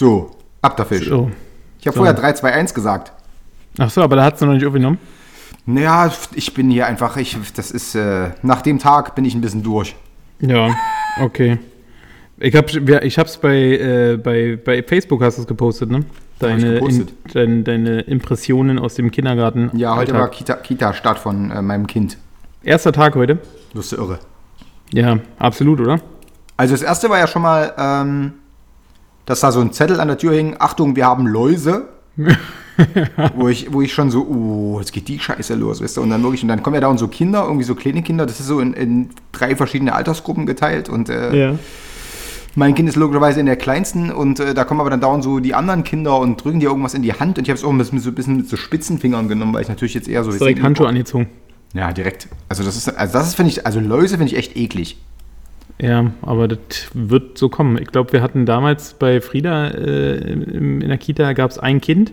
So, ab der Fisch. So. Ich habe So. vorher 3, 2, 1 gesagt. Ach so, aber da hat du noch nicht aufgenommen. Naja, ich bin hier einfach, ich, das ist, äh, nach dem Tag bin ich ein bisschen durch. Ja, okay. Ich hab, ja, ich hab's bei, äh, bei, bei Facebook hast du es gepostet, ne? Deine, gepostet. In, dein, deine Impressionen aus dem Kindergarten. Ja, heute Alltag. war Kita, Kita-Start von äh, meinem Kind. Erster Tag heute. Das ist irre. Ja, absolut, oder? Also das erste war ja schon mal, ähm, dass da so ein Zettel an der Tür hing, Achtung, wir haben Läuse. wo, ich, wo ich schon so, oh, jetzt geht die Scheiße los, weißt du? Und dann wirklich, und dann kommen ja da und so Kinder, irgendwie so kleine Kinder, das ist so in, in drei verschiedene Altersgruppen geteilt und äh, Ja. mein Kind ist logischerweise in der kleinsten und äh, da kommen aber dann dauernd so die anderen Kinder und drücken dir irgendwas in die Hand und ich habe es auch mit, mit so ein bisschen mit so Spitzenfingern genommen, weil ich natürlich jetzt eher so Direkt Handschuhe angezogen. Ja, direkt. Also das ist, also das ist, finde ich, also Läuse finde ich echt eklig. Ja, aber das wird so kommen. Ich glaube, wir hatten damals bei Frieda äh, in der Kita gab es ein Kind.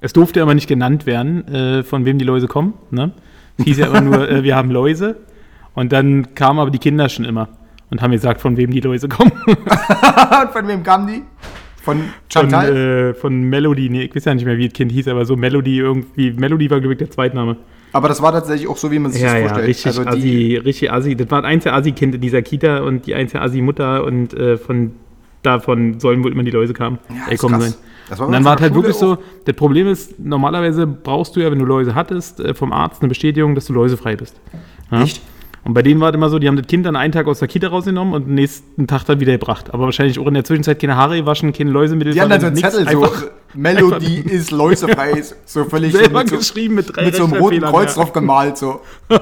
Es durfte aber nicht genannt werden, äh, von wem die Läuse kommen. Ne? Es hieß ja immer nur, äh, wir haben Läuse. Und dann kamen aber die Kinder schon immer und haben gesagt, von wem die Läuse kommen. Und von wem kamen die? Von Von, Chantal? äh, von Melody. Nee, ich weiß ja nicht mehr, wie das Kind hieß, aber so Melody irgendwie. Melody war, glaube ich, der Zweitname. Aber das war tatsächlich auch so, wie man sich das vorstellt. richtig also die, assi, richtig assi. Das war eins der Assi-Kind in dieser Kita und die der Assi-Mutter und äh, von davon sollen wohl immer die Läuse kamen. Ja, ist kommen krass. sein. Das war Und dann war es halt Schule wirklich so, das Problem ist, normalerweise brauchst du ja, wenn du Läuse hattest, äh, vom Arzt eine Bestätigung, dass du läusefrei bist. Ja? Echt? Und bei denen war es immer so, die haben das Kind dann einen Tag aus der Kita rausgenommen und den nächsten Tag dann wieder gebracht. Aber wahrscheinlich auch in der Zwischenzeit keine Haare gewaschen, keine Läusemittel. Die haben dann so einen Zettel, so einfach Melodie ist läusefrei, so völlig selber so, geschrieben mit drei mit so einem roten Kreuz ja. drauf gemalt, so.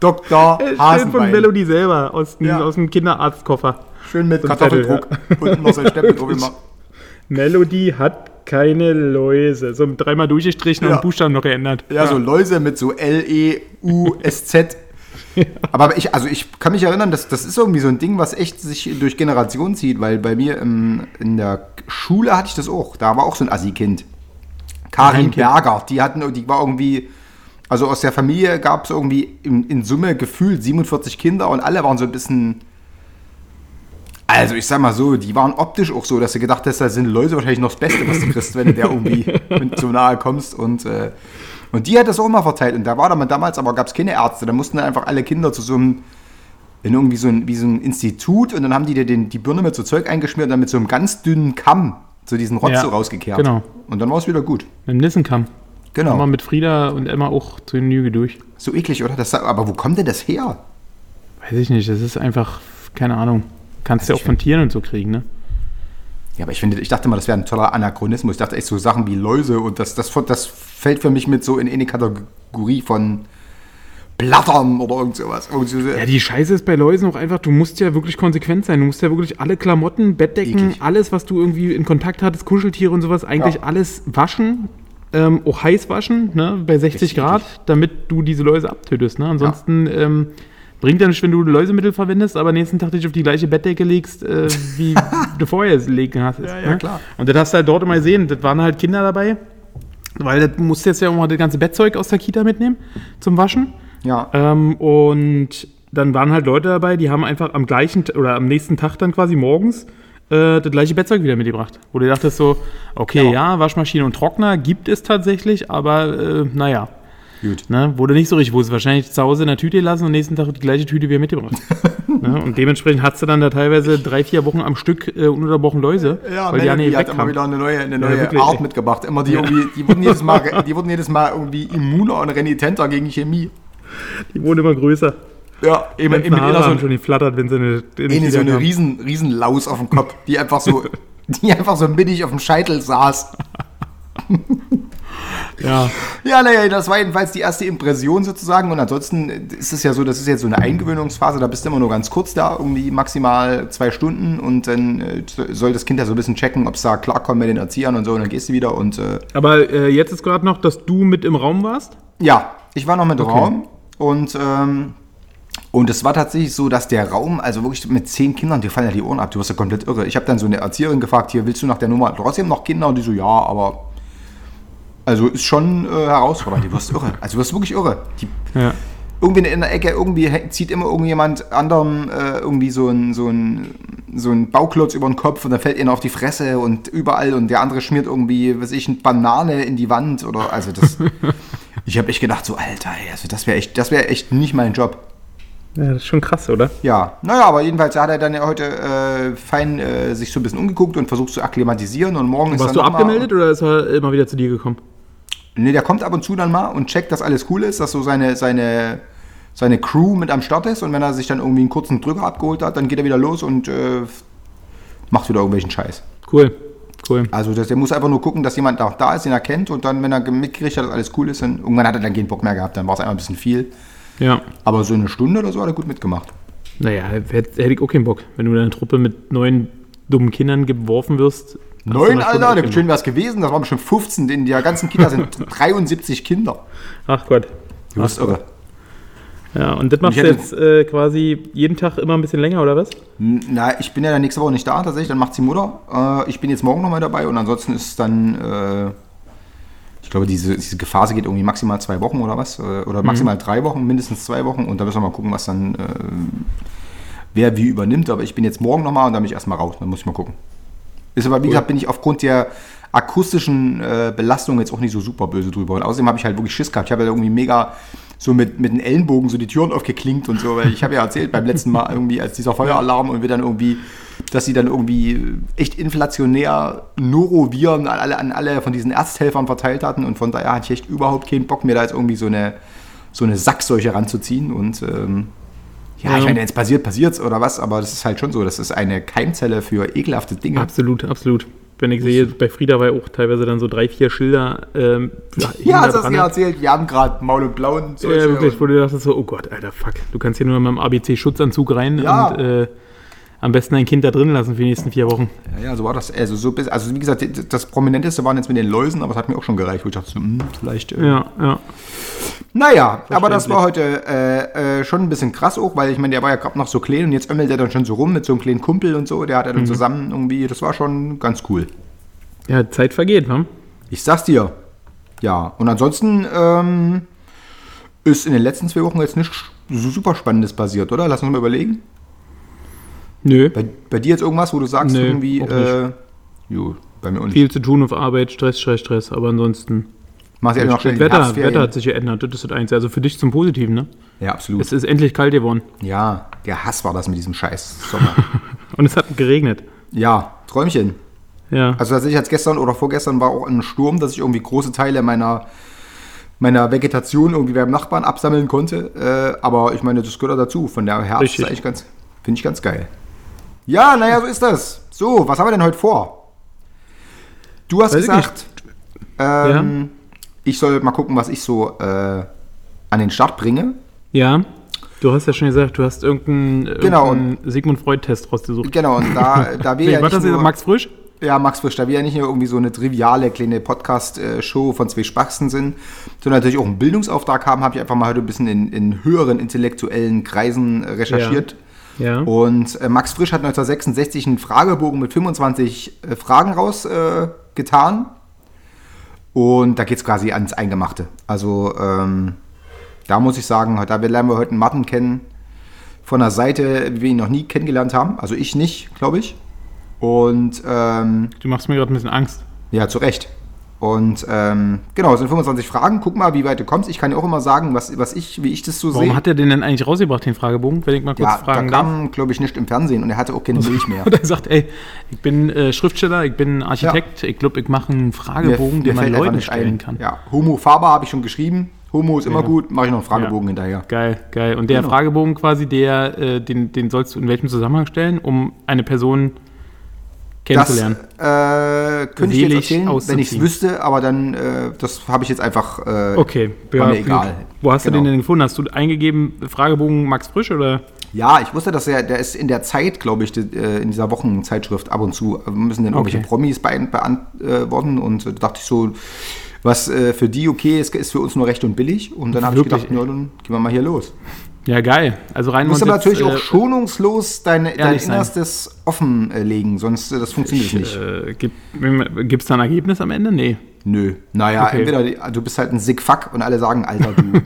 Dr. Schön von Hasenbein. Melody selber, aus dem, Ja. aus dem Kinderarztkoffer. Schön mit So Kartoffeldruck. Unten noch so ein Stempel drauf immer. Melody hat keine Läuse. So dreimal durchgestrichen Ja. und Buchstaben noch geändert. Ja, so Läuse mit so L-E-U-S-Z. Aber ich, also ich kann mich erinnern, dass das ist irgendwie so ein Ding, was echt sich durch Generationen zieht, weil bei mir im, in der Schule hatte ich das auch. Da war auch so ein Assi-Kind. Karin. Berger, die hatten, die war irgendwie, also aus der Familie gab es irgendwie in, in Summe gefühlt 47 Kinder und alle waren so ein bisschen. Also ich sag mal so, die waren optisch auch so, dass du gedacht hast, da sind Läuse wahrscheinlich noch das Beste, was du kriegst, wenn du der irgendwie so nahe kommst. Und, äh, und die hat das auch mal verteilt. Und da war dann damals, aber gab es keine Ärzte. Da mussten dann einfach alle Kinder zu so einem, in irgendwie so ein, wie so ein Institut und dann haben die dir den, die Birne mit so Zeug eingeschmiert und dann mit so einem ganz dünnen Kamm so diesen Rotz Ja, so rausgekehrt. genau. Und dann war es wieder gut. Mit dem Nissenkamm. Genau. Haben wir mit Frieda und Emma auch zu den Lüge durch. So eklig, oder? Das, aber wo kommt denn das her? Weiß ich nicht, das ist einfach, keine Ahnung. Kannst du ja auch von Tieren und so kriegen, ne? Ja, aber ich finde, ich dachte mal, das wäre ein toller Anachronismus. Ich dachte echt so Sachen wie Läuse und das, das, das fällt für mich mit so in eine Kategorie von Blattern oder irgend sowas. Irgend so, Ja, die Scheiße ist bei Läusen auch einfach, du musst ja wirklich konsequent sein. Du musst ja wirklich alle Klamotten, Bettdecken, Eklig. alles, was du irgendwie in Kontakt hattest, Kuscheltiere und sowas, eigentlich Ja. alles waschen. Ähm, auch heiß waschen, ne, bei 60 Richtig Grad, damit du diese Läuse abtötest. Ne? Ansonsten ähm, bringt ja nicht, wenn du Läusemittel verwendest, aber nächsten Tag dich auf die gleiche Bettdecke legst, äh, wie du vorher es legen hast. Ja, ja, ne? klar. Und das hast du halt dort immer gesehen. Das waren halt Kinder dabei, weil das musst jetzt ja auch mal das ganze Bettzeug aus der Kita mitnehmen zum Waschen. ja. Ähm, und dann waren halt Leute dabei, die haben einfach am gleichen oder am nächsten Tag dann quasi morgens äh, das gleiche Bettzeug wieder mitgebracht. Wo du dachtest so, okay, ja. Waschmaschine und Trockner gibt es tatsächlich, aber äh, naja. Gut. Ne, wurde nicht so richtig, wo sie wahrscheinlich zu Hause in der Tüte lassen und nächsten Tag die gleiche Tüte wieder mitgebracht. ne, und dementsprechend hast du dann da teilweise drei, vier Wochen am Stück äh, ununterbrochen Läuse, Ja, weil die ja Melanie nicht hat immer wieder eine neue, eine neue wirklich, Art mitgebracht. Immer die irgendwie, die wurden jedes Mal, die wurden jedes Mal irgendwie immuner und renitenter gegen Chemie. Die wurden immer größer. Ja, eben, eben einer so, schon geflattert, wenn sie eine, eine, so eine riesen, riesen Laus auf dem Kopf, die einfach so, die einfach so mittig auf dem Scheitel saß. Ja. Ja, naja, das war jedenfalls die erste Impression sozusagen. Und ansonsten ist es ja so, das ist jetzt so eine Eingewöhnungsphase, da bist du immer nur ganz kurz da, irgendwie maximal zwei Stunden und dann äh, soll das Kind ja so ein bisschen checken, ob es da klarkommt mit den Erziehern und so und dann gehst du wieder und äh, Aber äh, jetzt ist gerade noch, dass du mit im Raum warst? ja, ich war noch mit Okay. Raum und ähm, und es war tatsächlich so, dass der Raum, also wirklich mit zehn Kindern, dir fallen ja die Ohren ab, du wirst ja komplett irre. Ich habe dann so eine Erzieherin gefragt, hier, willst du nach der Nummer trotzdem noch Kinder? Und die so, ja, aber also ist schon äh, herausfordernd, du wirst irre. Also du wirst wirklich irre. Die, Ja. irgendwie in der Ecke, irgendwie zieht immer irgendjemand anderem äh, irgendwie so ein, so, ein, so ein Bauklotz über den Kopf und dann fällt ihnen auf die Fresse und überall und der andere schmiert irgendwie, was ich, eine Banane in die Wand oder also das. ich habe echt gedacht, so, Alter, ey, also das wäre echt, das wäre echt nicht mein Job. ja, das ist schon krass, oder? Ja, naja, aber jedenfalls hat er dann ja heute äh, fein äh, sich so ein bisschen umgeguckt und versucht zu akklimatisieren und morgen ist Warst dann du noch mal- abgemeldet oder ist er immer wieder zu dir gekommen? Nee, der kommt ab und zu dann mal und checkt, dass alles cool ist, dass so seine, seine, seine Crew mit am Start ist und wenn er sich dann irgendwie einen kurzen Drücker abgeholt hat, dann geht er wieder los und äh, macht wieder irgendwelchen Scheiß. Cool, cool. Also das, der muss einfach nur gucken, dass jemand auch da ist, den er kennt und dann, wenn er mitgekriegt hat, dass alles cool ist, dann irgendwann hat er dann keinen Bock mehr gehabt, dann war es einfach ein bisschen viel. Ja. Aber so eine Stunde oder so hat er gut mitgemacht. Naja, hätte hätte ich auch keinen Bock. Wenn du in eine Truppe mit neun dummen Kindern geworfen wirst. Neun, Alter, keinen schön wäre es gewesen, das waren bestimmt 15, in der ganzen Kita sind 73 Kinder. Ach Gott. Du bist irre. Ja, und das machst du jetzt äh, quasi jeden Tag immer ein bisschen länger, oder was? Na, ich bin ja dann nächste Woche nicht da, tatsächlich, dann macht die Mutter. Äh, ich bin jetzt morgen nochmal dabei und ansonsten ist dann, äh, ich glaube, diese, diese Phase geht irgendwie maximal zwei Wochen oder was? Äh, oder maximal drei Wochen, mindestens zwei Wochen und da müssen wir mal gucken, was dann, äh, wer wie übernimmt. Aber ich bin jetzt morgen nochmal und dann bin ich erstmal raus, dann muss ich mal gucken. Ist aber, wie gesagt, bin ich aufgrund der akustischen äh, Belastung jetzt auch nicht so super böse drüber. Und außerdem habe ich halt wirklich Schiss gehabt. Ich habe ja irgendwie mega so mit, mit den Ellenbogen so die Türen aufgeklinkt und so, weil ich habe ja erzählt beim letzten Mal irgendwie, als dieser Feueralarm und wir dann irgendwie, dass sie dann irgendwie echt inflationär Noroviren an alle, an alle von diesen Ersthelfern verteilt hatten und von daher hatte ich echt überhaupt keinen Bock, mir da jetzt irgendwie so eine, so eine Sackseuche ranzuziehen und ähm, ja, Ja. ich meine, wenn es passiert, passiert's oder was, aber das ist halt schon so, das ist eine Keimzelle für ekelhafte Dinge. Absolut, absolut. Wenn ich sehe, bei Frieda war ja auch teilweise dann so drei, vier Schilder. Ähm, Ja, hast du da das ja erzählt? Wir haben gerade Maul und Blau und Ja, wirklich, wo du dachtest so, oh Gott, Alter, fuck. Du kannst hier nur mit dem ABC-Schutzanzug rein Ja. und äh, am besten ein Kind da drin lassen für die nächsten vier Wochen. Ja, ja, so war das. Also, so also wie gesagt, das Prominenteste waren jetzt mit den Läusen, aber es hat mir auch schon gereicht, wo ich dachte, so, hm, vielleicht. Äh, Ja, ja. Naja, aber das war heute äh, äh, schon ein bisschen krass auch, weil ich meine, der war ja gerade noch so klein und jetzt ömmelt er dann schon so rum mit so einem kleinen Kumpel und so. Der hat er dann zusammen irgendwie, das war schon ganz cool. Ja, Zeit vergeht, ne? Ich sag's dir. Ja, und ansonsten ähm, ist in den letzten zwei Wochen jetzt nichts super Spannendes passiert, oder? Lass uns mal überlegen. Nö. Bei, bei dir jetzt irgendwas, wo du sagst, Nee, irgendwie, äh, jo, bei mir auch nicht. Viel zu tun auf Arbeit, Stress, Stress, Stress, aber ansonsten. Machst ja noch schnell Wetter. Wetter hat sich geändert, das ist Einzige. Also für dich zum Positiven, ne? Ja, absolut. Es ist endlich kalt geworden. ja, der Hass war das mit diesem Scheiß Sommer. Und es hat geregnet. ja, Träumchen. Ja. Also tatsächlich als gestern oder vorgestern war auch ein Sturm, dass ich irgendwie große Teile meiner, meiner Vegetation irgendwie beim Nachbarn absammeln konnte. Äh, aber ich meine, das gehört dazu. Von der Herbst Richtig. ist eigentlich ganz, finde ich ganz geil. Ja, naja, so ist das. So, was haben wir denn heute vor? Du hast Weiß ich gesagt, ähm, ich soll mal gucken, was ich so äh, an den Start bringe. ja. Du hast ja schon gesagt, du hast irgendeinen, Genau. irgendeinen Sigmund Freud-Test rausgesucht. Genau, und da, da wir ja war das nicht jetzt Max Frisch? Ja, Max Frisch, da wir ja nicht nur irgendwie so eine triviale kleine Podcast-Show von zwei Spachsen sind, sondern natürlich auch einen Bildungsauftrag haben, habe ich einfach mal heute ein bisschen in, in höheren intellektuellen Kreisen recherchiert. Ja. Und äh, Max Frisch hat 1966 einen Fragebogen mit 25 äh, Fragen rausgetan. Äh, und da geht es quasi ans Eingemachte. Also ähm, da muss ich sagen, da lernen wir heute einen Matten kennen von einer Seite, wie wir ihn noch nie kennengelernt haben. Also ich nicht, glaube ich. Und ähm, Du machst mir gerade ein bisschen Angst. ja, zu Recht. Und ähm, genau, es sind 25 Fragen. Guck mal, wie weit du kommst. Ich kann dir auch immer sagen, was, was ich, wie ich das so Warum sehe. hat er den denn eigentlich rausgebracht, den Fragebogen, wenn ich mal kurz ja, da fragen darf? kam, glaube ich, nicht im Fernsehen und er hatte auch keine Milch mehr. Und er sagt, ey, ich bin äh, Schriftsteller, ich bin Architekt, ich glaube, ich mache einen Fragebogen, den man fällt einfach Leuten stellen ein. kann. Ja, Homo Faber habe ich schon geschrieben. Homo ist immer gut, mache ich noch einen Fragebogen hinterher. Geil, geil. Und der Genau. Fragebogen quasi, der, äh, den, den sollst du in welchem Zusammenhang stellen, um eine Person kennenzulernen. äh, könnte ich Selig jetzt erzählen, wenn ich es wüsste, aber dann, äh, das habe ich jetzt einfach, äh, okay, war mir egal. Wo hast Genau. du den denn gefunden? Hast du eingegeben Fragebogen Max Frisch oder? Ja, ich wusste, dass er, der ist in der Zeit, glaube ich, äh, in dieser Wochenzeitschrift ab und zu, müssen dann irgendwelche Okay. Promis beant- beantworten und da dachte ich so, was äh, für die okay ist, ist für uns nur recht und billig und dann habe ich gedacht, ja, dann gehen wir mal hier los. Ja, geil. Also rein Du musst aber natürlich auch äh, schonungslos deine, dein sein. Innerstes offenlegen, sonst äh, das funktioniert nicht. Äh, gibt es da ein Ergebnis am Ende? Nee. Nö. Naja, Okay. entweder du bist halt ein sick fuck und alle sagen, Alter, du.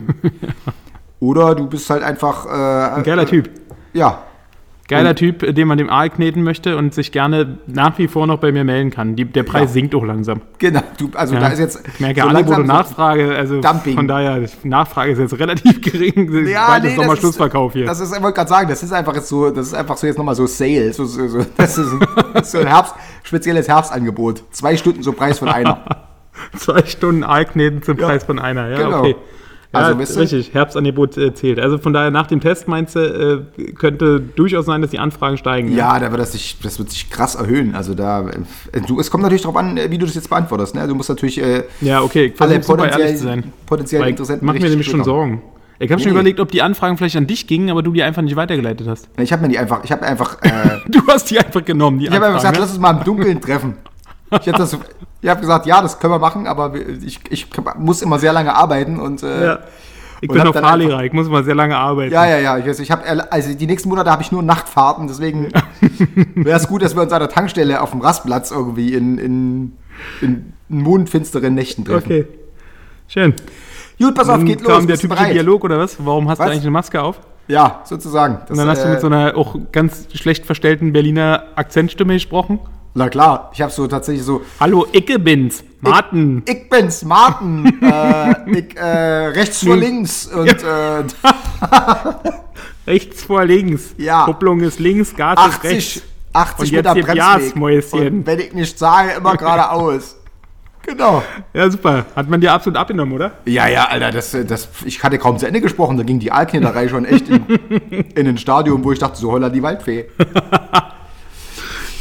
Oder du bist halt einfach. Äh, Ein geiler Typ. Ja. Geiler Und- Typ, den man dem Aal kneten möchte und sich gerne nach wie vor noch bei mir melden kann. Die, der Preis Ja. sinkt auch langsam. Genau. Du, also Ja. da ist jetzt. ich merke so Angebot und Nachfrage, also Dumping. von daher, Nachfrage ist jetzt relativ gering. Ja, Bald nee, ist nochmal Schlussverkauf hier. Das ist, ich wollte gerade sagen, das ist einfach jetzt so, das ist einfach so jetzt nochmal so Sale. So, so, das ist, so ein Herbst, spezielles Herbstangebot. Zwei Stunden so Preis von einer. Zwei Stunden Aal kneten zum Preis von einer. Ja, Genau. okay. Ja, Also, du- richtig, Herbstangebot äh, zählt. Also von daher, nach dem Test meinst du, äh, könnte durchaus sein, dass die Anfragen steigen. Ja, da wird das sich, das wird sich krass erhöhen. Also da, äh, du, es kommt natürlich darauf an, wie du das jetzt beantwortest. Ne? Du musst natürlich äh, Ja, okay, ich alle super ehrlich potenziell, zu sein. potenziell Interessenten Mach mir nämlich schon. Sorgen. Ich habe schon Nee. überlegt, ob die Anfragen vielleicht an dich gingen, aber du die einfach nicht weitergeleitet hast. Ich habe mir die einfach, ich habe einfach, äh, Du hast die einfach genommen, die ich habe einfach gesagt, lass uns mal im Dunkeln treffen. Ich habe das, ich habe gesagt, ja, das können wir machen, aber ich, ich muss immer sehr lange arbeiten und äh, ja. Ich bin hab noch Fahrlehrer, einfach- ich muss mal sehr lange arbeiten. ja, ja, ja, ich, weiß, ich habe, also die nächsten Monate habe ich nur Nachtfahrten, deswegen wäre es gut, dass wir uns an der Tankstelle auf dem Rastplatz irgendwie in, in, in mondfinsteren Nächten treffen. Okay. Schön. Gut, pass auf, Dann geht los. kam der du typische bereit? Dialog oder was? Warum hast Was? du eigentlich eine Maske auf? Ja, sozusagen. Das, Und dann hast du äh, mit so einer auch ganz schlecht verstellten Berliner Akzentstimme gesprochen. Na klar, ich habe so tatsächlich so, Hallo, Icke bin's. Martin. ich bin's, Martin, äh, ich, äh, rechts vor links und äh, Rechts vor links. Ja. Kupplung ist links, Gas ist 80, rechts. 80 Und Meter Bremsweg. Und wenn ich nicht sage, immer geradeaus. Genau. Ja, super. Hat man dir absolut abgenommen, oder? Ja, ja, Alter, das, das, ich hatte kaum zu Ende gesprochen, da ging die Aalknetterei schon echt in, in ein Stadium, wo ich dachte, so holla die Waldfee.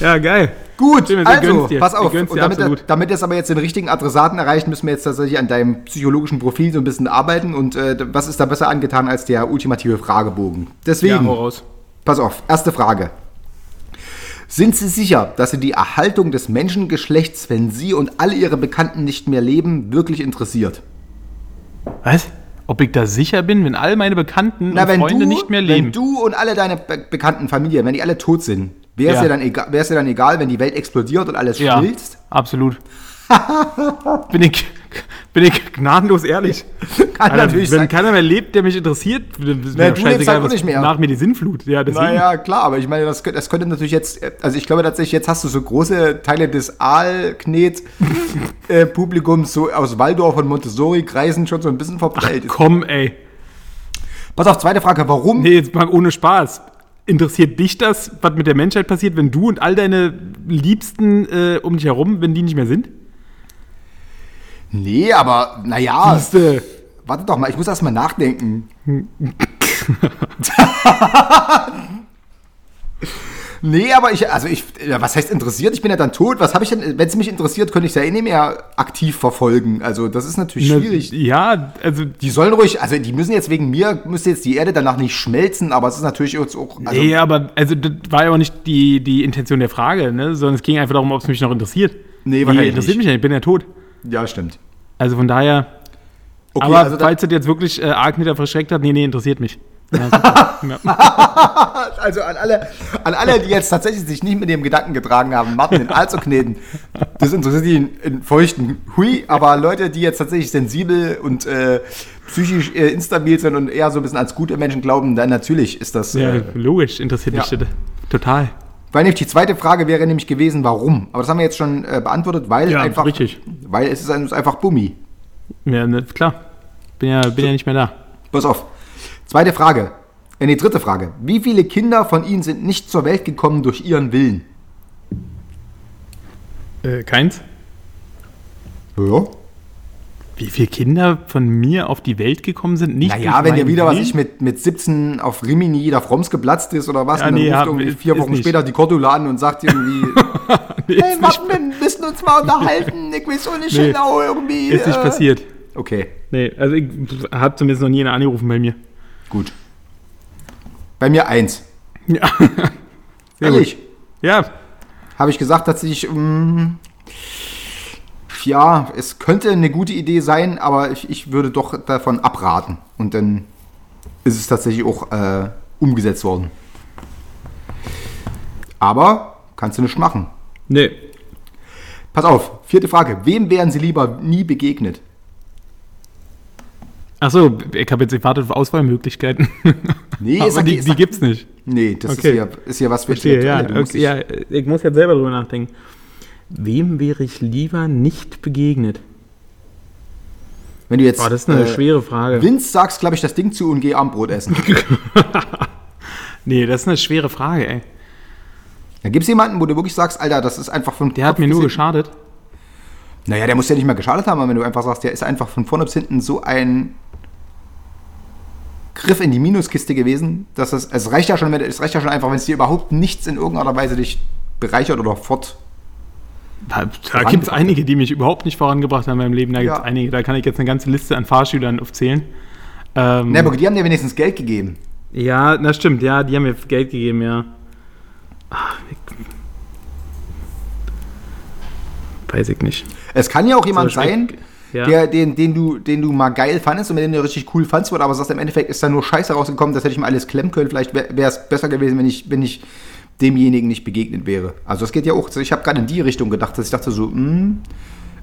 Ja, geil. Gut, wir also, dir. pass Wir auf. Und damit, absolut. damit jetzt aber jetzt den richtigen Adressaten erreicht, müssen wir jetzt tatsächlich an deinem psychologischen Profil so ein bisschen arbeiten. Und äh, was ist da besser angetan als der ultimative Fragebogen? Deswegen, Ja, pass auf, erste Frage. Sind Sie sicher, dass Sie die Erhaltung des Menschengeschlechts, wenn Sie und alle Ihre Bekannten nicht mehr leben, wirklich interessiert? Was? Ob ich da sicher bin, wenn all meine Bekannten Na, und wenn Freunde du, nicht mehr wenn leben? du und alle deine Be Bekannten, Familie, wenn die alle tot sind, wäre es Ja. dir, dann egal- wär's dir dann egal, wenn die Welt explodiert und alles ja, schmilzt? absolut. bin, ich, bin ich gnadenlos ehrlich. Kann Alter, natürlich wenn sein. keiner mehr lebt, der mich interessiert, Na, du lebst halt nicht mehr. nach mir die Sinnflut. Ja, deswegen. Naja, klar, aber ich meine, das, könnte- das könnte natürlich jetzt, also ich glaube tatsächlich, jetzt hast du so große Teile des Aalknet-Publikums so aus Waldorf und Montessori-Kreisen schon so ein bisschen verprellt. Komm, ey. Pass auf, zweite Frage, warum? Nee, jetzt mal ohne Spaß. Interessiert dich das, was mit der Menschheit passiert, wenn du und all deine Liebsten äh, um dich herum, wenn die nicht mehr sind? Nee, aber naja, Siehste. warte doch mal, ich muss erst mal nachdenken. nee, aber ich, also ich, was heißt interessiert? Ich bin ja dann tot. Was habe ich denn, wenn es mich interessiert, könnte ich es ja eh nicht mehr aktiv verfolgen. Also das ist natürlich Na, schwierig. Ja, also Die sollen ruhig, also die müssen jetzt wegen mir, müsste jetzt die Erde danach nicht schmelzen, aber es ist natürlich jetzt auch, also, nee, aber also das war ja auch nicht die, die Intention der Frage, ne? sondern es ging einfach darum, ob es mich noch interessiert. Nee, Die wahrscheinlich interessiert nicht. mich ja, ich bin ja tot. ja, stimmt. Also von daher, Okay, aber also, falls das jetzt wirklich äh, Arkniter verschreckt hat, nee, nee, interessiert mich. Ja, ja. also an alle, an alle, die jetzt tatsächlich sich nicht mit dem Gedanken getragen haben, Martin in Aal zu kneten, das interessiert die in, feuchten Hui, aber Leute, die jetzt tatsächlich sensibel und äh, psychisch äh, instabil sind und eher so ein bisschen als gute Menschen glauben, dann natürlich ist das, ja, äh, logisch, interessiert mich ja. total. weil nämlich die zweite Frage wäre nämlich gewesen, warum? Aber das haben wir jetzt schon äh, beantwortet, weil Ja, einfach, richtig. weil es ist einfach Bummi. Ja, ne, klar. Bin ja, bin ja nicht mehr da. Pass auf. Zweite Frage. Äh, nee, dritte Frage. Wie viele Kinder von Ihnen sind nicht zur Welt gekommen durch Ihren Willen? Äh, keins? Ja. Wie viele Kinder von mir auf die Welt gekommen sind? Nicht Naja, wenn dir wieder, was Willen? ich mit, mit 17 auf Rimini da Froms geplatzt ist oder was, Ja, und dann nee, ruft ja, irgendwie vier Wochen nicht. später die Cordula an und sagt irgendwie, Hey, Martin, wir müssen uns mal unterhalten. Ich weiß auch nicht Nee. genau irgendwie. Ist nicht äh, passiert. Okay, Nee, also ich habe zumindest noch nie einer angerufen bei mir. Gut. Bei mir eins. Ja. Sehr Ehrlich. gut. Ja, Habe ich gesagt, dass ich. mm, ja, es könnte eine gute Idee sein, aber ich, ich würde doch davon abraten. Und dann ist es tatsächlich auch äh, umgesetzt worden. Aber kannst du nicht machen. nee. Pass auf, vierte Frage. Wem wären Sie lieber nie begegnet? Achso, ich habe jetzt gewartet auf Auswahlmöglichkeiten. Nee, Aber sag- die, sag- die gibt's nicht. Nee, das Okay. ist, ja, ist ja was für Verstehe, ja. Okay, ja. Ich muss jetzt selber drüber nachdenken. Wem wäre ich lieber nicht begegnet? Wenn du jetzt Boah, das ist eine äh, schwere Frage. Vince sagst, glaube ich, das Ding zu und geh Abendbrot essen. Nee, das ist eine schwere Frage, ey. Da gibt es jemanden, wo du wirklich sagst, Alter, das ist einfach von Der hat Kopf mir bis nur geschadet. Naja, der muss ja nicht mal geschadet haben, aber wenn du einfach sagst, der ist einfach von vorne bis hinten so ein Griff in die Minuskiste gewesen, dass es, es reicht ja schon, es reicht ja schon einfach, wenn es dir überhaupt nichts in irgendeiner Weise dich bereichert oder fort. Da, da gibt es einige, die mich überhaupt nicht vorangebracht haben in meinem Leben. Da gibt es einige. Da kann ich jetzt eine ganze Liste an Fahrschülern aufzählen. Ähm, Ne, aber die haben dir wenigstens Geld gegeben. ja, das stimmt. Ja, die haben mir Geld gegeben, ja. Ach, ich, weiß ich nicht. Es kann ja auch jemand Beispiel- sein, Ja. der, den, den, du, den du mal geil fandest und mit dem du richtig cool fandst, aber sagst, im Endeffekt ist da nur Scheiße rausgekommen, das hätte ich mal alles klemmen können. Vielleicht wäre es besser gewesen, wenn ich, wenn ich demjenigen nicht begegnet wäre. Also es geht ja auch, ich habe gerade in die Richtung gedacht, dass ich dachte so, hm,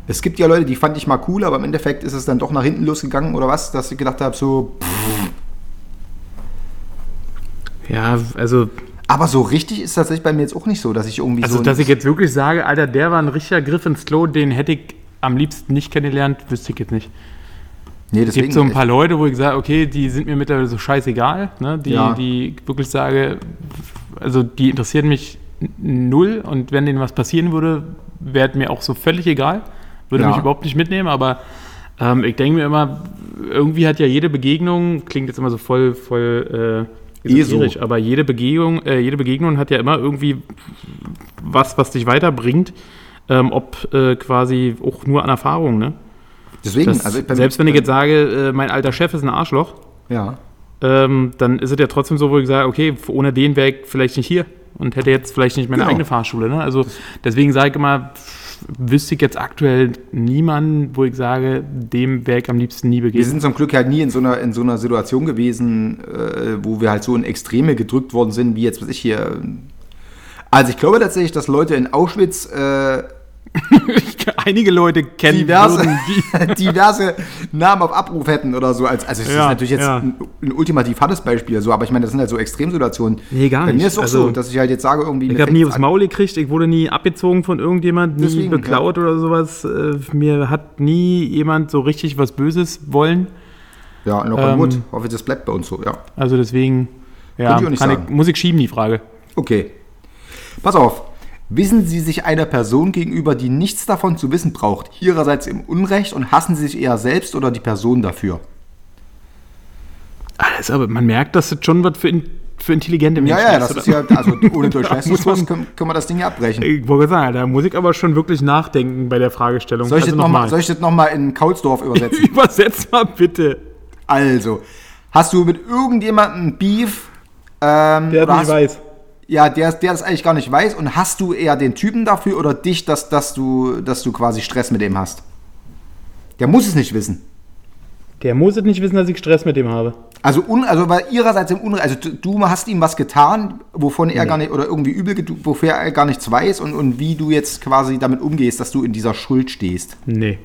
es gibt ja Leute, die fand ich mal cool, aber im Endeffekt ist es dann doch nach hinten losgegangen oder was, dass ich gedacht habe, so, pff. ja, also, aber so richtig ist tatsächlich bei mir jetzt auch nicht so, dass ich irgendwie also so. dass ich jetzt wirklich sage, Alter, der war ein richtiger Griff ins Klo, den hätte ich am liebsten nicht kennengelernt, wüsste ich jetzt nicht. nee, Es gibt so ein paar Leute, wo ich sage, okay, die sind mir mittlerweile so scheißegal, ne? die, Ja. die ich wirklich sage, also die interessieren mich null und wenn denen was passieren würde, wäre mir auch so völlig egal, würde Ja. mich überhaupt nicht mitnehmen, aber ähm, ich denke mir immer, irgendwie hat ja jede Begegnung, klingt jetzt immer so voll, voll äh, Eh so. esoterisch, aber jede Begegnung, äh, jede Begegnung hat ja immer irgendwie was, was dich weiterbringt, ähm, ob äh, quasi auch nur an Erfahrung, ne? Deswegen, Das, also selbst wenn ich jetzt sage, äh, mein alter Chef ist ein Arschloch, Ja. ähm, dann ist es ja trotzdem so, wo ich sage, okay, ohne den wäre ich vielleicht nicht hier und hätte jetzt vielleicht nicht meine Genau. eigene Fahrschule. Ne? Also deswegen sage ich immer, wüsste ich jetzt aktuell niemanden, wo ich sage, dem wäre ich am liebsten nie Wir begegnet. sind zum Glück halt nie in so einer, in so einer Situation gewesen, äh, wo wir halt so in Extreme gedrückt worden sind, wie jetzt, was ich hier. Also ich glaube tatsächlich, dass Leute in Auschwitz äh, Einige Leute kennen diverse, würden die. diverse Namen auf Abruf hätten oder so. Als, also es ist Ja, natürlich jetzt ja. ein, ein ultimativ hartes Beispiel, so, aber ich meine, das sind halt so Extremsituationen. Nee, gar Bei mir nicht. ist es auch Also, so, dass ich halt jetzt sage, irgendwie. Ich habe nie aufs Maul gekriegt, ich wurde nie abgezogen von irgendjemand, nie Deswegen, beklaut oder sowas. Äh, mir hat nie jemand so richtig was Böses wollen. Ja, on Ähm, wood. Hoffe, das bleibt bei uns so, ja. Also deswegen, ja, ich nicht ich, muss ich schieben, die Frage. Okay. Pass auf. Wissen Sie sich einer Person gegenüber, die nichts davon zu wissen braucht, ihrerseits im Unrecht und hassen Sie sich eher selbst oder die Person dafür? Alles, aber man merkt, dass das schon was für, in, für intelligente Menschen Ja, ja, das ist ja, also ohne Durchleistungskurs können, können wir das Ding ja abbrechen. Ich wollte sagen, da muss ich aber schon wirklich nachdenken bei der Fragestellung. Soll ich, also das nochmal soll ich das noch mal in Kaulsdorf übersetzen? Übersetz mal bitte. also, hast du mit irgendjemandem Beef? Ähm, Der nicht weiß. Ja, der, der das eigentlich gar nicht weiß und hast du eher den Typen dafür oder dich, dass, dass, du, dass du quasi Stress mit dem hast? Der muss es nicht wissen. Der muss es nicht wissen, dass ich Stress mit dem habe. Also, un, also weil ihrerseits im Unrecht, also du, du hast ihm was getan, wovon er gar nicht, oder irgendwie übel, wofür er gar nichts weiß und, und wie du jetzt quasi damit umgehst, dass du in dieser Schuld stehst. Nee.